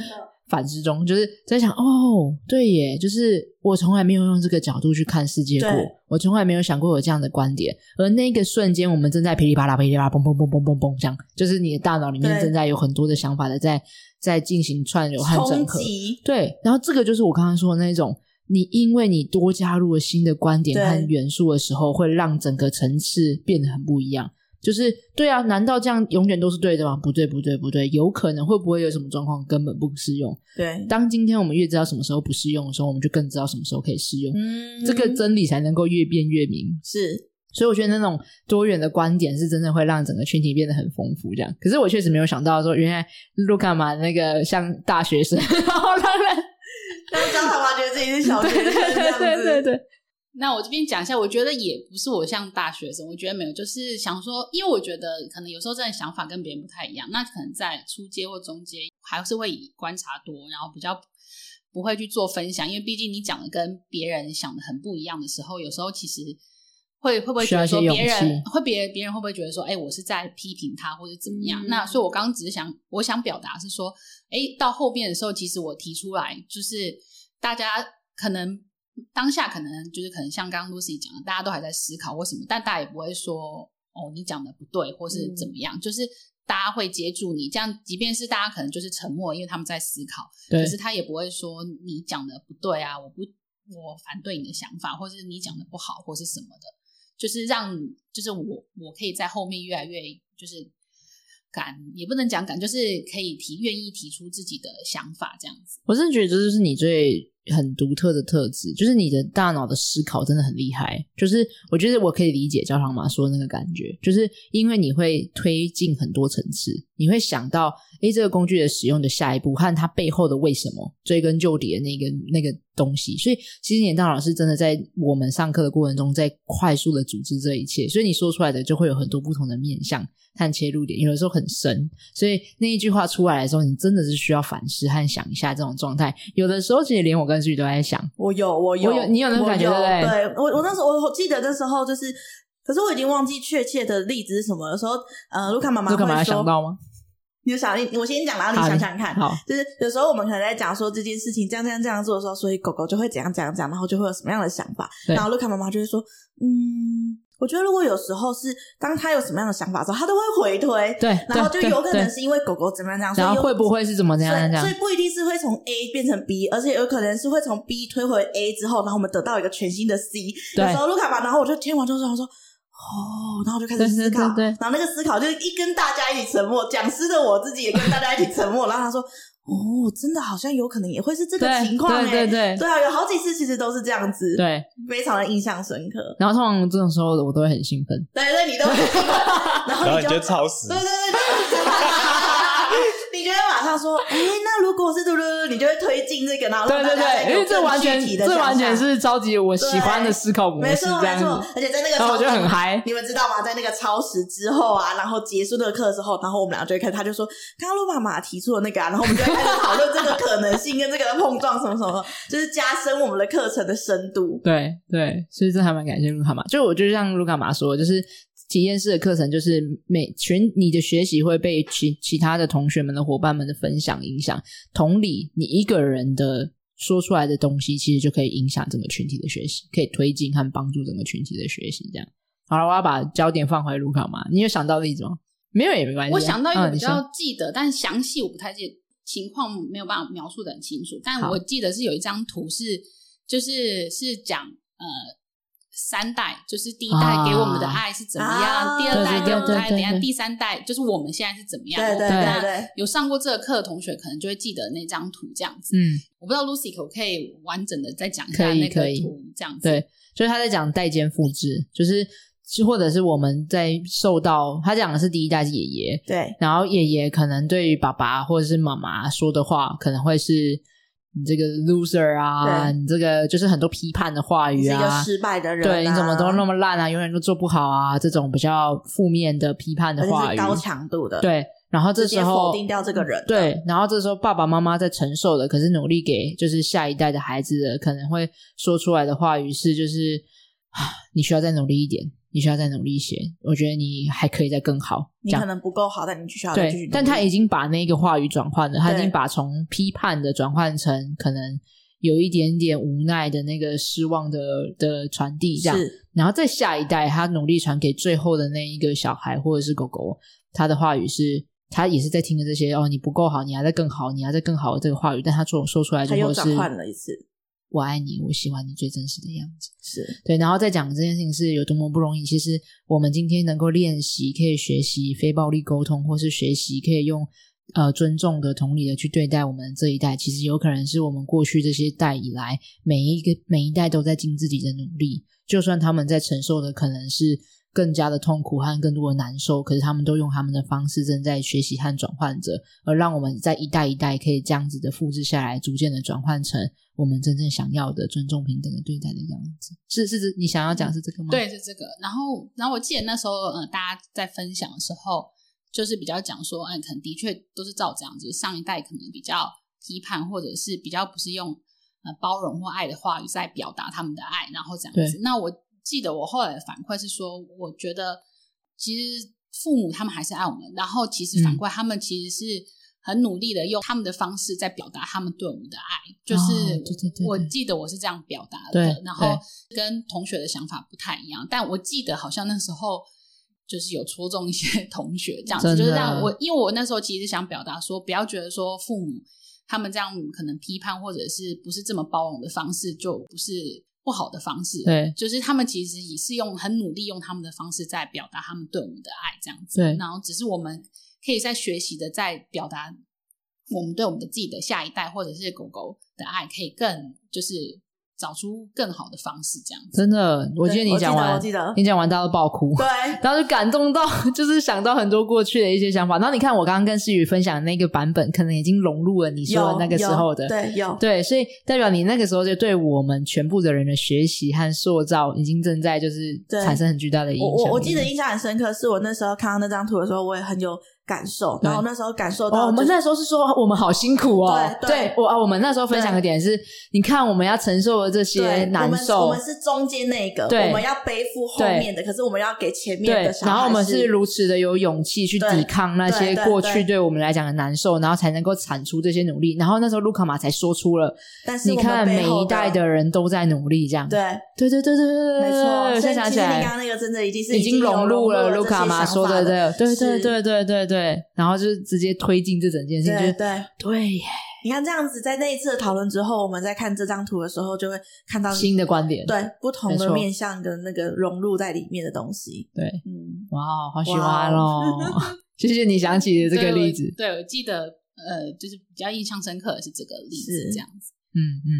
反思中，就是在想，哦，对耶，就是我从来没有用这个角度去看世界过，我从来没有想过有这样的观点，而那个瞬间，我们正在噼里啪啦、噼里啪啦、嘣嘣嘣嘣嘣嘣这样，就是你的大脑里面正在有很多的想法的在。在进行串流和整合，对，然后这个就是我刚刚说的那种，你因为你多加入了新的观点和元素的时候，会让整个层次变得很不一样。就是对啊，难道这样永远都是对的吗？不对，不对，不对，有可能会不会有什么状况根本不适用？对，当今天我们越知道什么时候不适用的时候，我们就更知道什么时候可以适用。嗯，这个真理才能够越辩越明。是。所以我觉得那种多元的观点是真的会让整个群体变得很丰富，这样。可是我确实没有想到说，原来卢卡玛那个像大学生，然后让人让焦糖妈觉得自己是小学生，对对对对。那我这边讲一下，我觉得也不是我像大学生，我觉得没有，就是想说，因为我觉得可能有时候真的想法跟别人不太一样，那可能在初阶或中阶还是会以观察多，然后比较不会去做分享，因为毕竟你讲的跟别人想的很不一样的时候，有时候其实会会不会觉得说别人会别别人会不会觉得说，哎，我是在批评他或者怎么样？嗯、那所以，我刚刚只是想，我想表达是说，哎，到后边的时候，其实我提出来，就是大家可能当下可能就是可能像刚刚 Lucy 讲的，大家都还在思考或什么，但大家也不会说，哦，你讲的不对，或是怎么样，嗯、就是。大家会接住你，这样即便是大家可能就是沉默，因为他们在思考，可是他也不会说你讲的不对啊，我不，我反对你的想法，或是你讲的不好，或是什么的，就是让，就是我我可以在后面越来越就是敢，也不能讲敢，就是可以提愿意提出自己的想法这样子。我真的觉得这就是你最。很独特的特质，就是你的大脑的思考真的很厉害。就是我觉得我可以理解焦糖妈说的那个感觉，就是因为你会推进很多层次，你会想到，诶，这个工具的使用的下一步和它背后的为什么，追根究底的那个那个东西。所以其实你的大脑是真的在我们上课的过程中，在快速的组织这一切，所以你说出来的就会有很多不同的面向。看切入点，有的时候很深，所以那一句话出来的时候，你真的是需要反思和想一下这种状态。有的时候，其实连我跟 Suzy 都在想，我有，我有，我有，你有那种感觉对不对？对，我我那时候我记得那时候就是，可是我已经忘记确切的例子是什么有时候，呃，卢卡妈妈会说？你有想，你我先讲，然后你想想看，好，就是有时候我们可能在讲说这件事情这样这样这样做的时候，所以狗狗就会怎样怎样怎样，然后就会有什么样的想法，然后卢卡妈妈就会说，嗯。我觉得如果有时候是当他有什么样的想法的时候，他都会回推，对，然后就有可能是因为狗狗怎么样这样，然后会不会是怎么这样这样，所以不一定是会从 A 变成 B，而且有可能是会从 B 推回 A 之后，然后我们得到一个全新的 C。有时候卢卡吧，然后我就听完之后我说，哦，然后我就开始思考，对然后那个思考就一跟大家一起沉默，讲师的我自己也跟大家一起沉默，然后他说。哦，真的好像有可能也会是这个情况哎，对对对，对啊，有好几次其实都是这样子，对，非常的印象深刻。然后通常这种时候我都会很兴奋，对对，你都会兴奋，(laughs) 然后你就超时，对对对。你就会马上说，哎，那如果是嘟嘟，你就会推进这个，然后对对对，因为这完全这完全是超级我喜欢的思考模式，这样子。没错没错，而且在那个时候我觉得很嗨。你们知道吗？在那个超时之后啊，然后结束那个课之后，然后我们俩就会开始，他就说，刚刚卢妈妈提出的那个啊，然后我们就会开始讨论这个可能性跟这个碰撞什么什么，(laughs) 就是加深我们的课程的深度。对对，所以这还蛮感谢卢卡玛。就我就像卢卡玛说，就是。体验式的课程就是每群你的学习会被其其他的同学们的伙伴们的分享影响，同理，你一个人的说出来的东西，其实就可以影响整个群体的学习，可以推进和帮助整个群体的学习。这样，好了，我要把焦点放回卢卡嘛？你有想到例子吗？没有也没关系。我想到一个比较记得，嗯、但详细我不太记得，情况没有办法描述的很清楚。但我记得是有一张图是，就是是讲呃。三代就是第一代给我们的爱是怎么样，啊、第二代给我们的爱怎样，第三代就是我们现在是怎么样。对对对对，有上过这个课的同学可能就会记得那张图这样子。嗯，我不知道 Lucy 可不可以完整的再讲一下那个图这样子。对，就是他在讲代间复制，就是或者是我们在受到他讲的是第一代是爷爷，对，然后爷爷可能对于爸爸或者是妈妈说的话可能会是。你这个 loser 啊，你这个就是很多批判的话语啊，是一个失败的人，啊，对，你怎么都那么烂啊，永远都做不好啊，这种比较负面的批判的话语，高强度的，对。然后这时候否定掉这个人，对。然后这时候爸爸妈妈在承受的，可是努力给就是下一代的孩子的，可能会说出来的话语是，就是啊，你需要再努力一点。你需要再努力一些，我觉得你还可以再更好。你可能不够好，但你需要再继续。对，但他已经把那个话语转换了，他已经把从批判的转换成可能有一点点无奈的那个失望的的传递，这样。是然后在下一代，他努力传给最后的那一个小孩或者是狗狗，他的话语是，他也是在听着这些哦，你不够好，你还在更好，你还在更好的这个话语，但他说说出来之后是，换了一次。我爱你，我喜欢你最真实的样子，是对。然后再讲这件事情是有多么不容易。其实我们今天能够练习，可以学习非暴力沟通，或是学习可以用呃尊重的、同理的去对待我们这一代。其实有可能是我们过去这些代以来，每一个每一代都在尽自己的努力，就算他们在承受的可能是更加的痛苦和更多的难受，可是他们都用他们的方式正在学习和转换着，而让我们在一代一代可以这样子的复制下来，逐渐的转换成。我们真正想要的尊重平等的对待的样子，是是是，你想要讲是这个吗？对，是这个。然后，然后我记得那时候，嗯、呃，大家在分享的时候，就是比较讲说，嗯，可能的确都是照这样子。上一代可能比较批判，或者是比较不是用呃包容或爱的话语在表达他们的爱，然后这样子。那我记得我后来的反馈是说，我觉得其实父母他们还是爱我们，然后其实反馈他们其实是很努力的用他们的方式在表达他们对我们的爱。就是我记得我是这样表达的，然后跟同学的想法不太一样，但我记得好像那时候。就是有戳中一些 (laughs) 同学这样子，就是让我，因为我那时候其实想表达说，不要觉得说父母他们这样可能批判或者是不是这么包容的方式，就不是不好的方式。对，就是他们其实也是用很努力用他们的方式在表达他们对我们的爱，这样子。对，然后只是我们可以在学习的在表达我们对我们的自己的下一代或者是狗狗的爱，可以更就是。找出更好的方式，这样子。真的，我记得你讲完，你讲完，大家都爆哭，对，然后就感动到，(laughs) 就是想到很多过去的一些想法。然后你看，我刚刚跟诗雨分享的那个版本，可能已经融入了你说的那个时候的，对，有对，所以代表你那个时候就对我们全部的人的学习和塑造，已经正在就是产生很巨大的影响。我我记得印象很深刻，是我那时候看到那张图的时候，我也很有。感受，然后那时候感受到、就是哦，我们那时候是说我们好辛苦哦。对，对，对我啊，我们那时候分享的点是，你看我们要承受的这些难受，我们，我们是中间那个，对，我们要背负后面的，可是我们要给前面的。然后我们是如此的有勇气去抵抗那些过去对我们来讲的难受，然后才能够产出这些努力。然后那时候卢卡玛才说出了，但是你看每一代的人都在努力，这样对，对对对对对，没错。现在想起来，刚刚那个真的已经是已经融入了卢卡玛说的这个，对对对对对对。对，然后就是直接推进这整件事情，对对对耶！你看这样子，在那一次的讨论之后，我们在看这张图的时候，就会看到新的观点，对不同的面向的那个融入在里面的东西。对，嗯，哇，好喜欢哦！(laughs) 谢谢你想起的这个例子。对，对，我记得，呃，就是比较印象深刻的是这个例子，这样子。嗯嗯，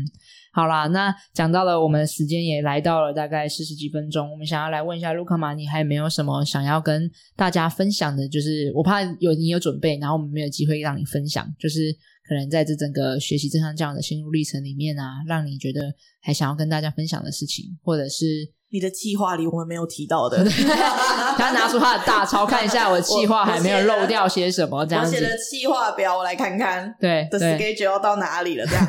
好啦，那讲到了，我们的时间也来到了大概四十几分钟，我们想要来问一下卢卡玛，你还有没有什么想要跟大家分享的？就是我怕有你有准备，然后我们没有机会让你分享，就是可能在这整个学习正向教养的心路历程里面啊，让你觉得还想要跟大家分享的事情，或者是你的计划里我们没有提到的，(laughs) 他拿出他的大钞看一下，我的计划还没有漏掉些什么？这样子，我写的计划表我来看看，对的 schedule 要到哪里了？这样。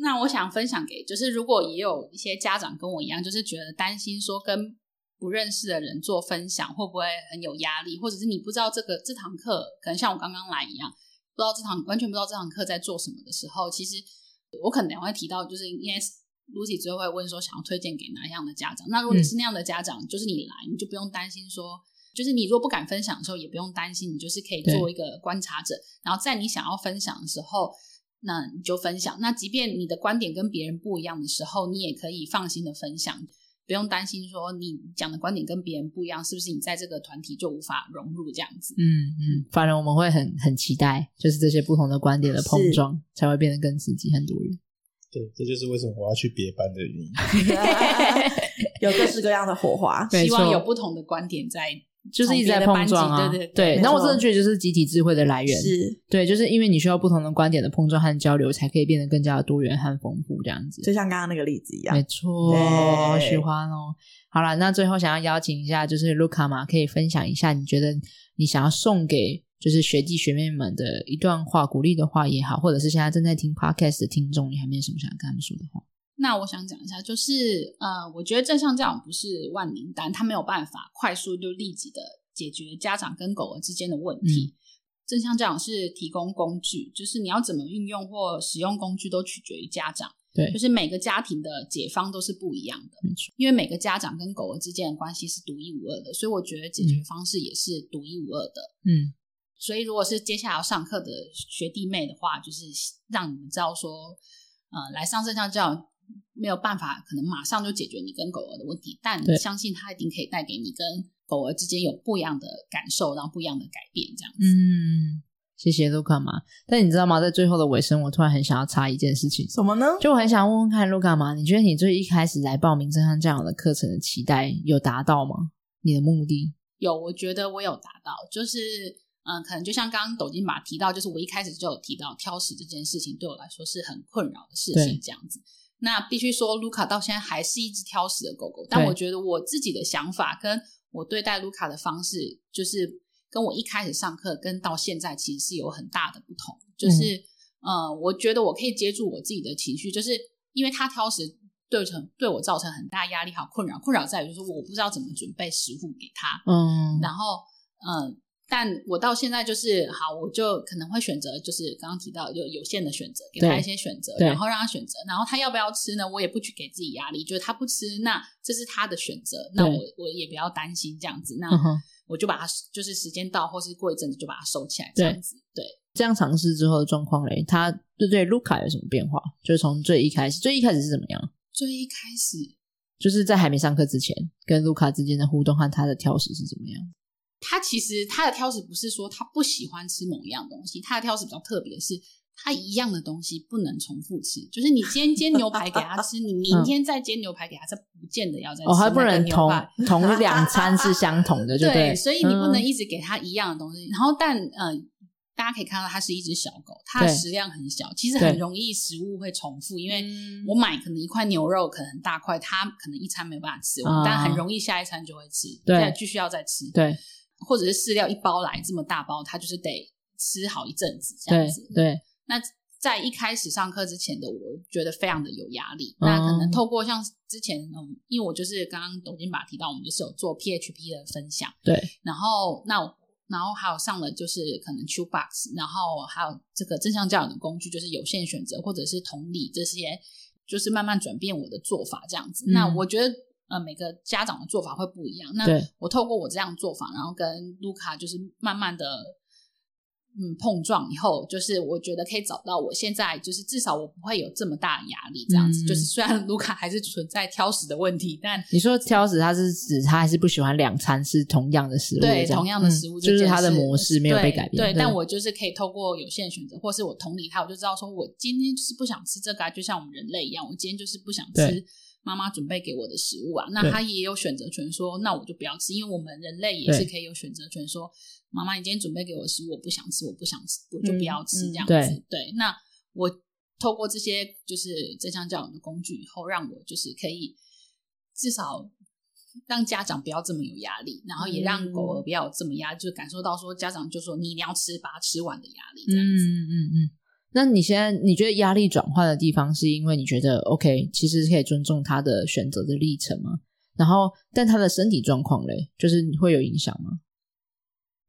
那我想分享给，就是如果也有一些家长跟我一样，就是觉得担心说跟不认识的人做分享会不会很有压力，或者是你不知道这个这堂课可能像我刚刚来一样，不知道这堂完全不知道这堂课在做什么的时候，其实我可能也会提到，就是因为 Lucy 最后会问说想要推荐给哪样的家长。那如果你是那样的家长，嗯、就是你来你就不用担心说，就是你如果不敢分享的时候也不用担心，你就是可以做一个观察者，然后在你想要分享的时候。那你就分享。那即便你的观点跟别人不一样的时候，你也可以放心的分享，不用担心说你讲的观点跟别人不一样，是不是你在这个团体就无法融入这样子？嗯嗯，反正我们会很很期待，就是这些不同的观点的碰撞，才会变得更刺激很多人。(laughs) 对，这就是为什么我要去别班的原因，(laughs) (laughs) 有各式各样的火花，希望有不同的观点在。就是一直在碰撞啊，对对对。那我真的觉得就是集体智慧的来源，是对，就是因为你需要不同的观点的碰撞和交流，才可以变得更加的多元和丰富这样子。就像刚刚那个例子一样，没错，好喜欢哦。好了，那最后想要邀请一下，就是卢卡玛可以分享一下，你觉得你想要送给就是学弟学妹们的一段话，鼓励的话也好，或者是现在正在听 Podcast 的听众，你还没有什么想要跟他们说的话？那我想讲一下，就是呃，我觉得正向教养不是万灵丹，它没有办法快速就立即的解决家长跟狗儿之间的问题。嗯、正向教养是提供工具，就是你要怎么运用或使用工具，都取决于家长。对，就是每个家庭的解方都是不一样的，没错。因为每个家长跟狗儿之间的关系是独一无二的，所以我觉得解决方式也是独一无二的。嗯，所以如果是接下来要上课的学弟妹的话，就是让你们知道说，呃，来上正向教养。没有办法，可能马上就解决你跟狗儿的问题，但相信它一定可以带给你跟狗儿之间有不一样的感受，然后不一样的改变，这样子。嗯，谢谢卢卡玛。但你知道吗？在最后的尾声，我突然很想要插一件事情。什么呢？就我很想问问看卢卡玛，你觉得你最一开始来报名正向教养的课程的期待有达到吗？你的目的？有，我觉得我有达到。就是，嗯、呃，可能就像刚刚抖金马提到，就是我一开始就有提到挑食这件事情，对我来说是很困扰的事情，这样子。那必须说，卢卡到现在还是一只挑食的狗狗。但我觉得我自己的想法，跟我对待卢卡的方式，就是跟我一开始上课跟到现在其实是有很大的不同。就是呃，我觉得我可以接住我自己的情绪，就是因为他挑食对成对我造成很大压力，好困扰。困扰在于就是我不知道怎么准备食物给他，嗯，然后嗯。呃但我到现在就是好，我就可能会选择，就是刚刚提到就有限的选择，给他一些选择，然后让他选择，然后他要不要吃呢？我也不去给自己压力，就是他不吃，那这是他的选择，那我我也不要担心这样子，那我就把他就是时间到，或是过一阵子就把它收起来，这样子。对，对这样尝试之后的状况嘞，他对对卢卡有什么变化？就是从最一开始，最一开始是怎么样？最一开始就是在还没上课之前，跟卢卡之间的互动和他的挑食是怎么样？他其实他的挑食不是说他不喜欢吃某一样东西，他的挑食比较特别，是他一样的东西不能重复吃。就是你今天煎牛排给他吃，你明天再煎牛排给他吃，不见得要再吃。哦，他不能同同 (laughs) 两餐是相同的，(laughs) 对不对？所以你不能一直给他一样的东西。然后，但呃，大家可以看到，它是一只小狗，它的食量很小，其实很容易食物会重复。因为我买可能一块牛肉可能很大块，它可能一餐没办法吃完，但很容易下一餐就会吃，对，继续要再吃，对。或者是饲料一包来这么大包，它就是得吃好一阵子这样子。对，对，那在一开始上课之前的我觉得非常的有压力。嗯、那可能透过像之前，嗯，因为我就是刚刚董金把提到，我们就是有做 PHP 的分享。对。然后那然后还有上了就是可能 Chewbox，然后还有这个正向教养的工具，就是有限选择或者是同理这些，就是慢慢转变我的做法这样子。嗯、那我觉得。呃，每个家长的做法会不一样。那我透过我这样做法，然后跟卢卡就是慢慢的嗯碰撞以后，就是我觉得可以找到我现在就是至少我不会有这么大的压力，这样子。嗯、就是虽然卢卡还是存在挑食的问题，但你说挑食，他是指他还是不喜欢两餐是同样的食物，对，同样的食物、嗯、就是他的模式没有被改变。对，对，但我就是可以透过有限选择，或是我同理他，我就知道说我今天就是不想吃这个，就像我们人类一样，我今天就是不想吃。妈妈准备给我的食物啊，那他也有选择权说，说那我就不要吃，因为我们人类也是可以有选择权说，说妈妈你今天准备给我的食物我不想吃，我不想吃，我就不要吃、嗯、这样子。对，对，那我透过这些就是正向教养的工具以后，让我就是可以至少让家长不要这么有压力，然后也让狗儿不要有这么压就感受到说家长就说你一定要吃，把它吃完的压力这样子。嗯嗯嗯。那你现在你觉得压力转换的地方，是因为你觉得 OK，其实可以尊重他的选择的历程吗？然后，但他的身体状况嘞，就是会有影响吗？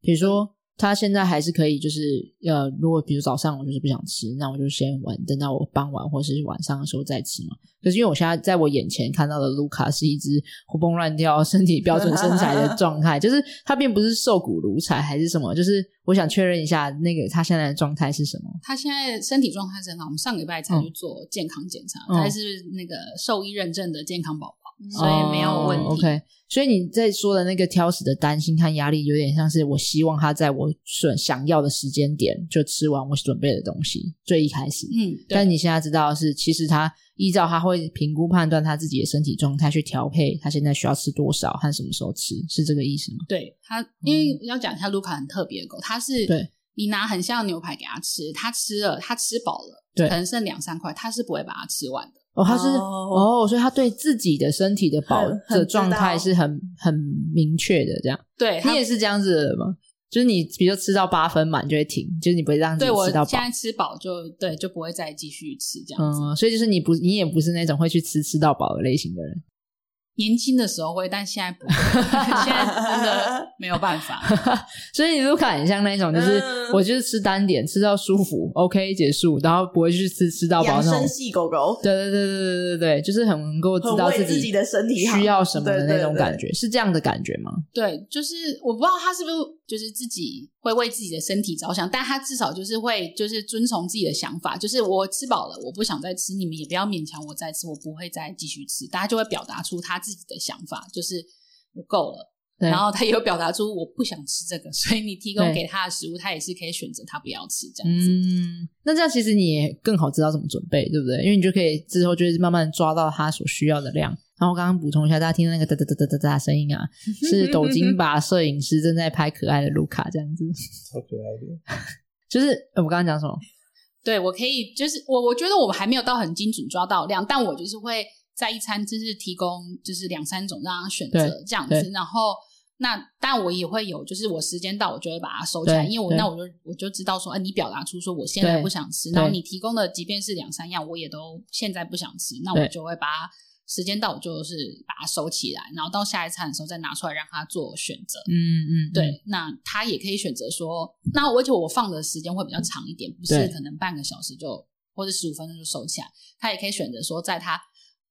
比如说。他现在还是可以，就是呃，如果比如早上我就是不想吃，那我就先晚，等到我傍晚或是晚上的时候再吃嘛。可是因为我现在在我眼前看到的卢卡是一只活蹦乱跳、身体标准身材的状态，(laughs) 就是他并不是瘦骨如柴还是什么，就是我想确认一下那个他现在的状态是什么？他现在身体状态是很好，我们上礼拜才去做健康检查，他、嗯、是那个兽医认证的健康宝宝。所以没有问题。Oh, OK，所以你在说的那个挑食的担心和压力，有点像是我希望他在我想想要的时间点就吃完我准备的东西。最一开始，嗯，但你现在知道的是，其实他依照他会评估判断他自己的身体状态去调配他现在需要吃多少和什么时候吃，是这个意思吗？对他，因为要讲一下卢卡很特别的狗，他是对你拿很像牛排给他吃，他吃了，他吃饱了，对，可能剩两三块，他是不会把它吃完的。哦，他是哦，哦，所以他对自己的身体的饱的状态是很很明确的，这样。对，你也是这样子的吗？就是你，比如说吃到八分满就会停，就是你不会让自己吃到饱。现在吃饱就对，就不会再继续吃这样子。嗯，所以就是你不，你也不是那种会去吃吃到饱的类型的人。年轻的时候会，但现在不会。(laughs) 现在真的没有办法。(laughs) 所以你卢卡很像那种，就是我就是吃单点，吃到舒服，OK 结束，然后不会去吃吃到饱那种。养生系狗狗。对对对对对对对，就是很能够知道自己的身体需要什么的那种感觉，是这样的感觉吗？对，就是我不知道他是不是就是自己会为自己的身体着想，但他至少就是会就是遵从自己的想法，就是我吃饱了，我不想再吃，你们也不要勉强我再吃，我不会再继续吃，大家就会表达出他。自己的想法就是我够了，然后他也有表达出我不想吃这个，所以你提供给他的食物，他也是可以选择他不要吃这样子。嗯，那这样其实你也更好知道怎么准备，对不对？因为你就可以之后就是慢慢抓到他所需要的量。然后我刚刚补充一下，大家听到那个哒哒哒哒哒哒声音啊，是抖金 (laughs) 把摄影师正在拍可爱的卢卡这样子，(laughs) 超可爱的。就是我刚刚讲什么？对，我可以，就是我我觉得我还没有到很精准抓到量，但我就是会。在一餐就是提供就是两三种让他选择这样子，然后那但我也会有，就是我时间到，我就会把它收起来，因为我那我就我就知道说，哎、啊，你表达出说我现在不想吃，然后你提供的即便是两三样，我也都现在不想吃，那我就会把它时间到，我就是把它收起来，然后到下一餐的时候再拿出来让他做选择。嗯嗯，对，那他也可以选择说，那而且我放的时间会比较长一点，不是可能半个小时就或者十五分钟就收起来，他也可以选择说，在他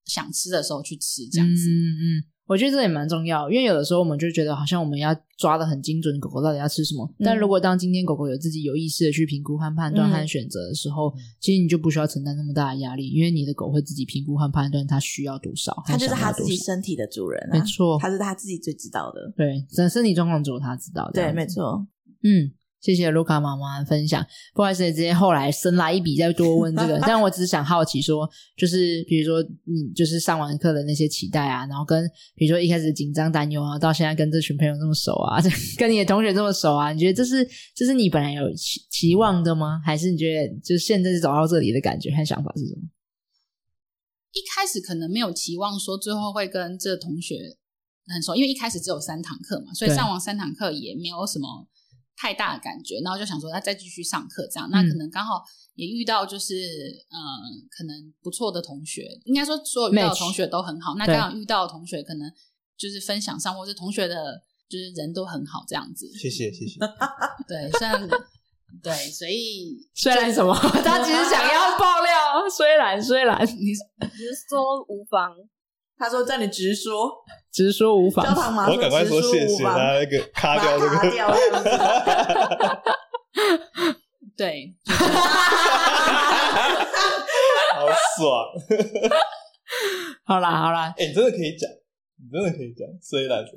想吃的时候去吃这样子。嗯嗯。我觉得这也蛮重要，因为有的时候我们就觉得好像我们要抓得很精准，狗狗到底要吃什么。嗯、但如果当今天狗狗有自己有意识的去评估和判断和选择的时候，嗯、其实你就不需要承担那么大的压力，因为你的狗会自己评估和判断它需要多少。它就是它自己身体的主人、啊，没错，它是它自己最知道的。对，整身体状况只有它知道。对，没错。嗯。谢谢卢卡妈妈的分享，不好意思，直接后来生来一笔再多问这个，(laughs) 但我只是想好奇说，就是比如说你就是上完课的那些期待啊，然后跟比如说一开始紧张担忧啊，到现在跟这群朋友这么熟啊，(laughs) 跟你的同学这么熟啊，你觉得这是这是你本来有期期望的吗？还是你觉得就现在是走到这里的感觉和想法是什么？一开始可能没有期望说最后会跟这同学很熟，因为一开始只有三堂课嘛，所以上完三堂课也没有什么。太大的感觉，然后就想说，那再继续上课这样，嗯、那可能刚好也遇到就是，嗯、呃，可能不错的同学，应该说所有遇到的同学都很好。Match, 那刚好遇到的同学，可能就是分享上，或是同学的，就是人都很好这样子。谢谢，谢谢。(laughs) 对，虽然对，所以 (laughs) 虽然什么，他其实想要爆料，虽然虽然你你是说无妨。他说：“叫你直说，直说无妨。”我赶快说谢谢他那个卡掉这个，对，(laughs) 好爽。好啦好啦，哎，你真的可以讲，你真的可以讲。虽然说，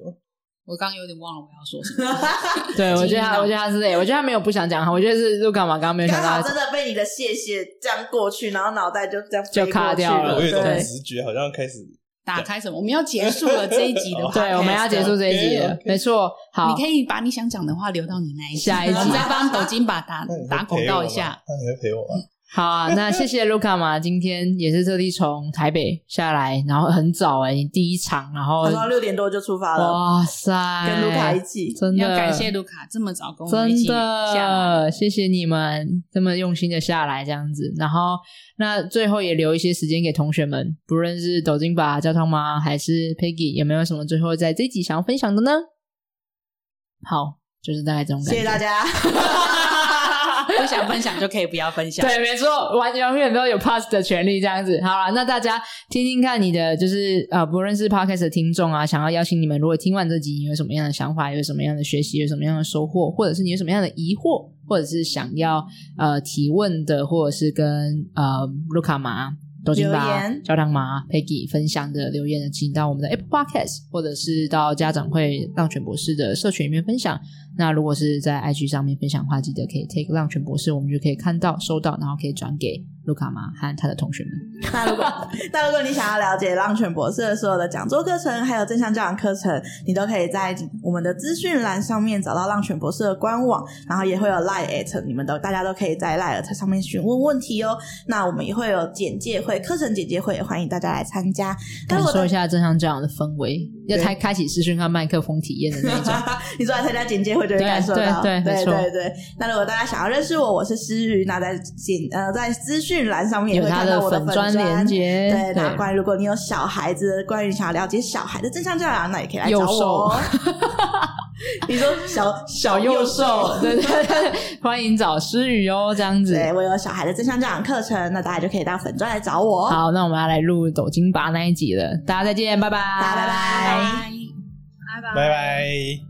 我刚刚有点忘了我要说什么。(laughs) 对，我觉得他，我觉得他是，我觉得他没有不想讲。我觉得是，就干嘛？刚刚没有想到，真的被你的谢谢这样过去，然后脑袋就这样就卡掉了。我有一种直觉，好像开始。打开什么？我们要结束了这一集的话，(laughs) 对，我们要结束这一集了，没错。好，你可以把你想讲的话留到你那一下一集，再帮抖金把打打广告一下。那你会陪我吗？好啊，那谢谢卢卡嘛，今天也是特地从台北下来，然后很早哎，你第一场，然后他说六点多就出发了，哇塞，跟卢卡一起，真的。要感谢卢卡这么早跟我们一起下来，谢谢你们这么用心的下来这样子，然后那最后也留一些时间给同学们，不论是抖金吧、焦糖妈还是 Peggy，有没有什么最后在这一集想要分享的呢？好，就是大概这种感觉，谢谢大家。(laughs) (laughs) 不想分享就可以不要分享。对，没错，完永远都有 pass 的权利，这样子。好了，那大家听听看，你的就是呃，不认识 podcast 的听众啊，想要邀请你们，如果听完这集，你有什么样的想法，有什么样的学习，有什么样的收获，或者是你有什么样的疑惑，或者是想要呃提问的，或者是跟呃卢卡玛。抖金吧，焦糖妈 Peggy 分享的留言，请到我们的 Apple Podcast，或者是到家长会浪犬博士的社群里面分享。那如果是在 IG 上面分享的话，记得可以 take 浪犬博士，我们就可以看到、收到，然后可以转给。卢卡玛和他的同学们。(laughs) 那如果那如果你想要了解浪犬博士的所有的讲座课程，还有正向教养课程，你都可以在我们的资讯栏上面找到浪犬博士的官网，然后也会有 Line at，你们都大家都可以在 Line at 上面询问问题哦。那我们也会有简介会、课程简介会，欢迎大家来参加，感受一下正向教养的氛围，要开开启视讯和麦克风体验的那种。(laughs) 你说来参加简介会就会感受到，对对对对对。那如果大家想要认识我，我是诗雨，那在简呃在资讯。讯栏上面也会看到我的粉专连接，对，那关于如果你有小孩子，关于想要了解小孩的正向教养，那也可以来找我。(laughs) 你说小小幼兽，对对对，欢迎找诗雨哦，这样子。对，我有小孩的正向教养课程，那大家就可以到粉专来找我。好，那我们要来录抖金吧那一集了，大家再见，拜拜，拜拜，拜拜，拜拜。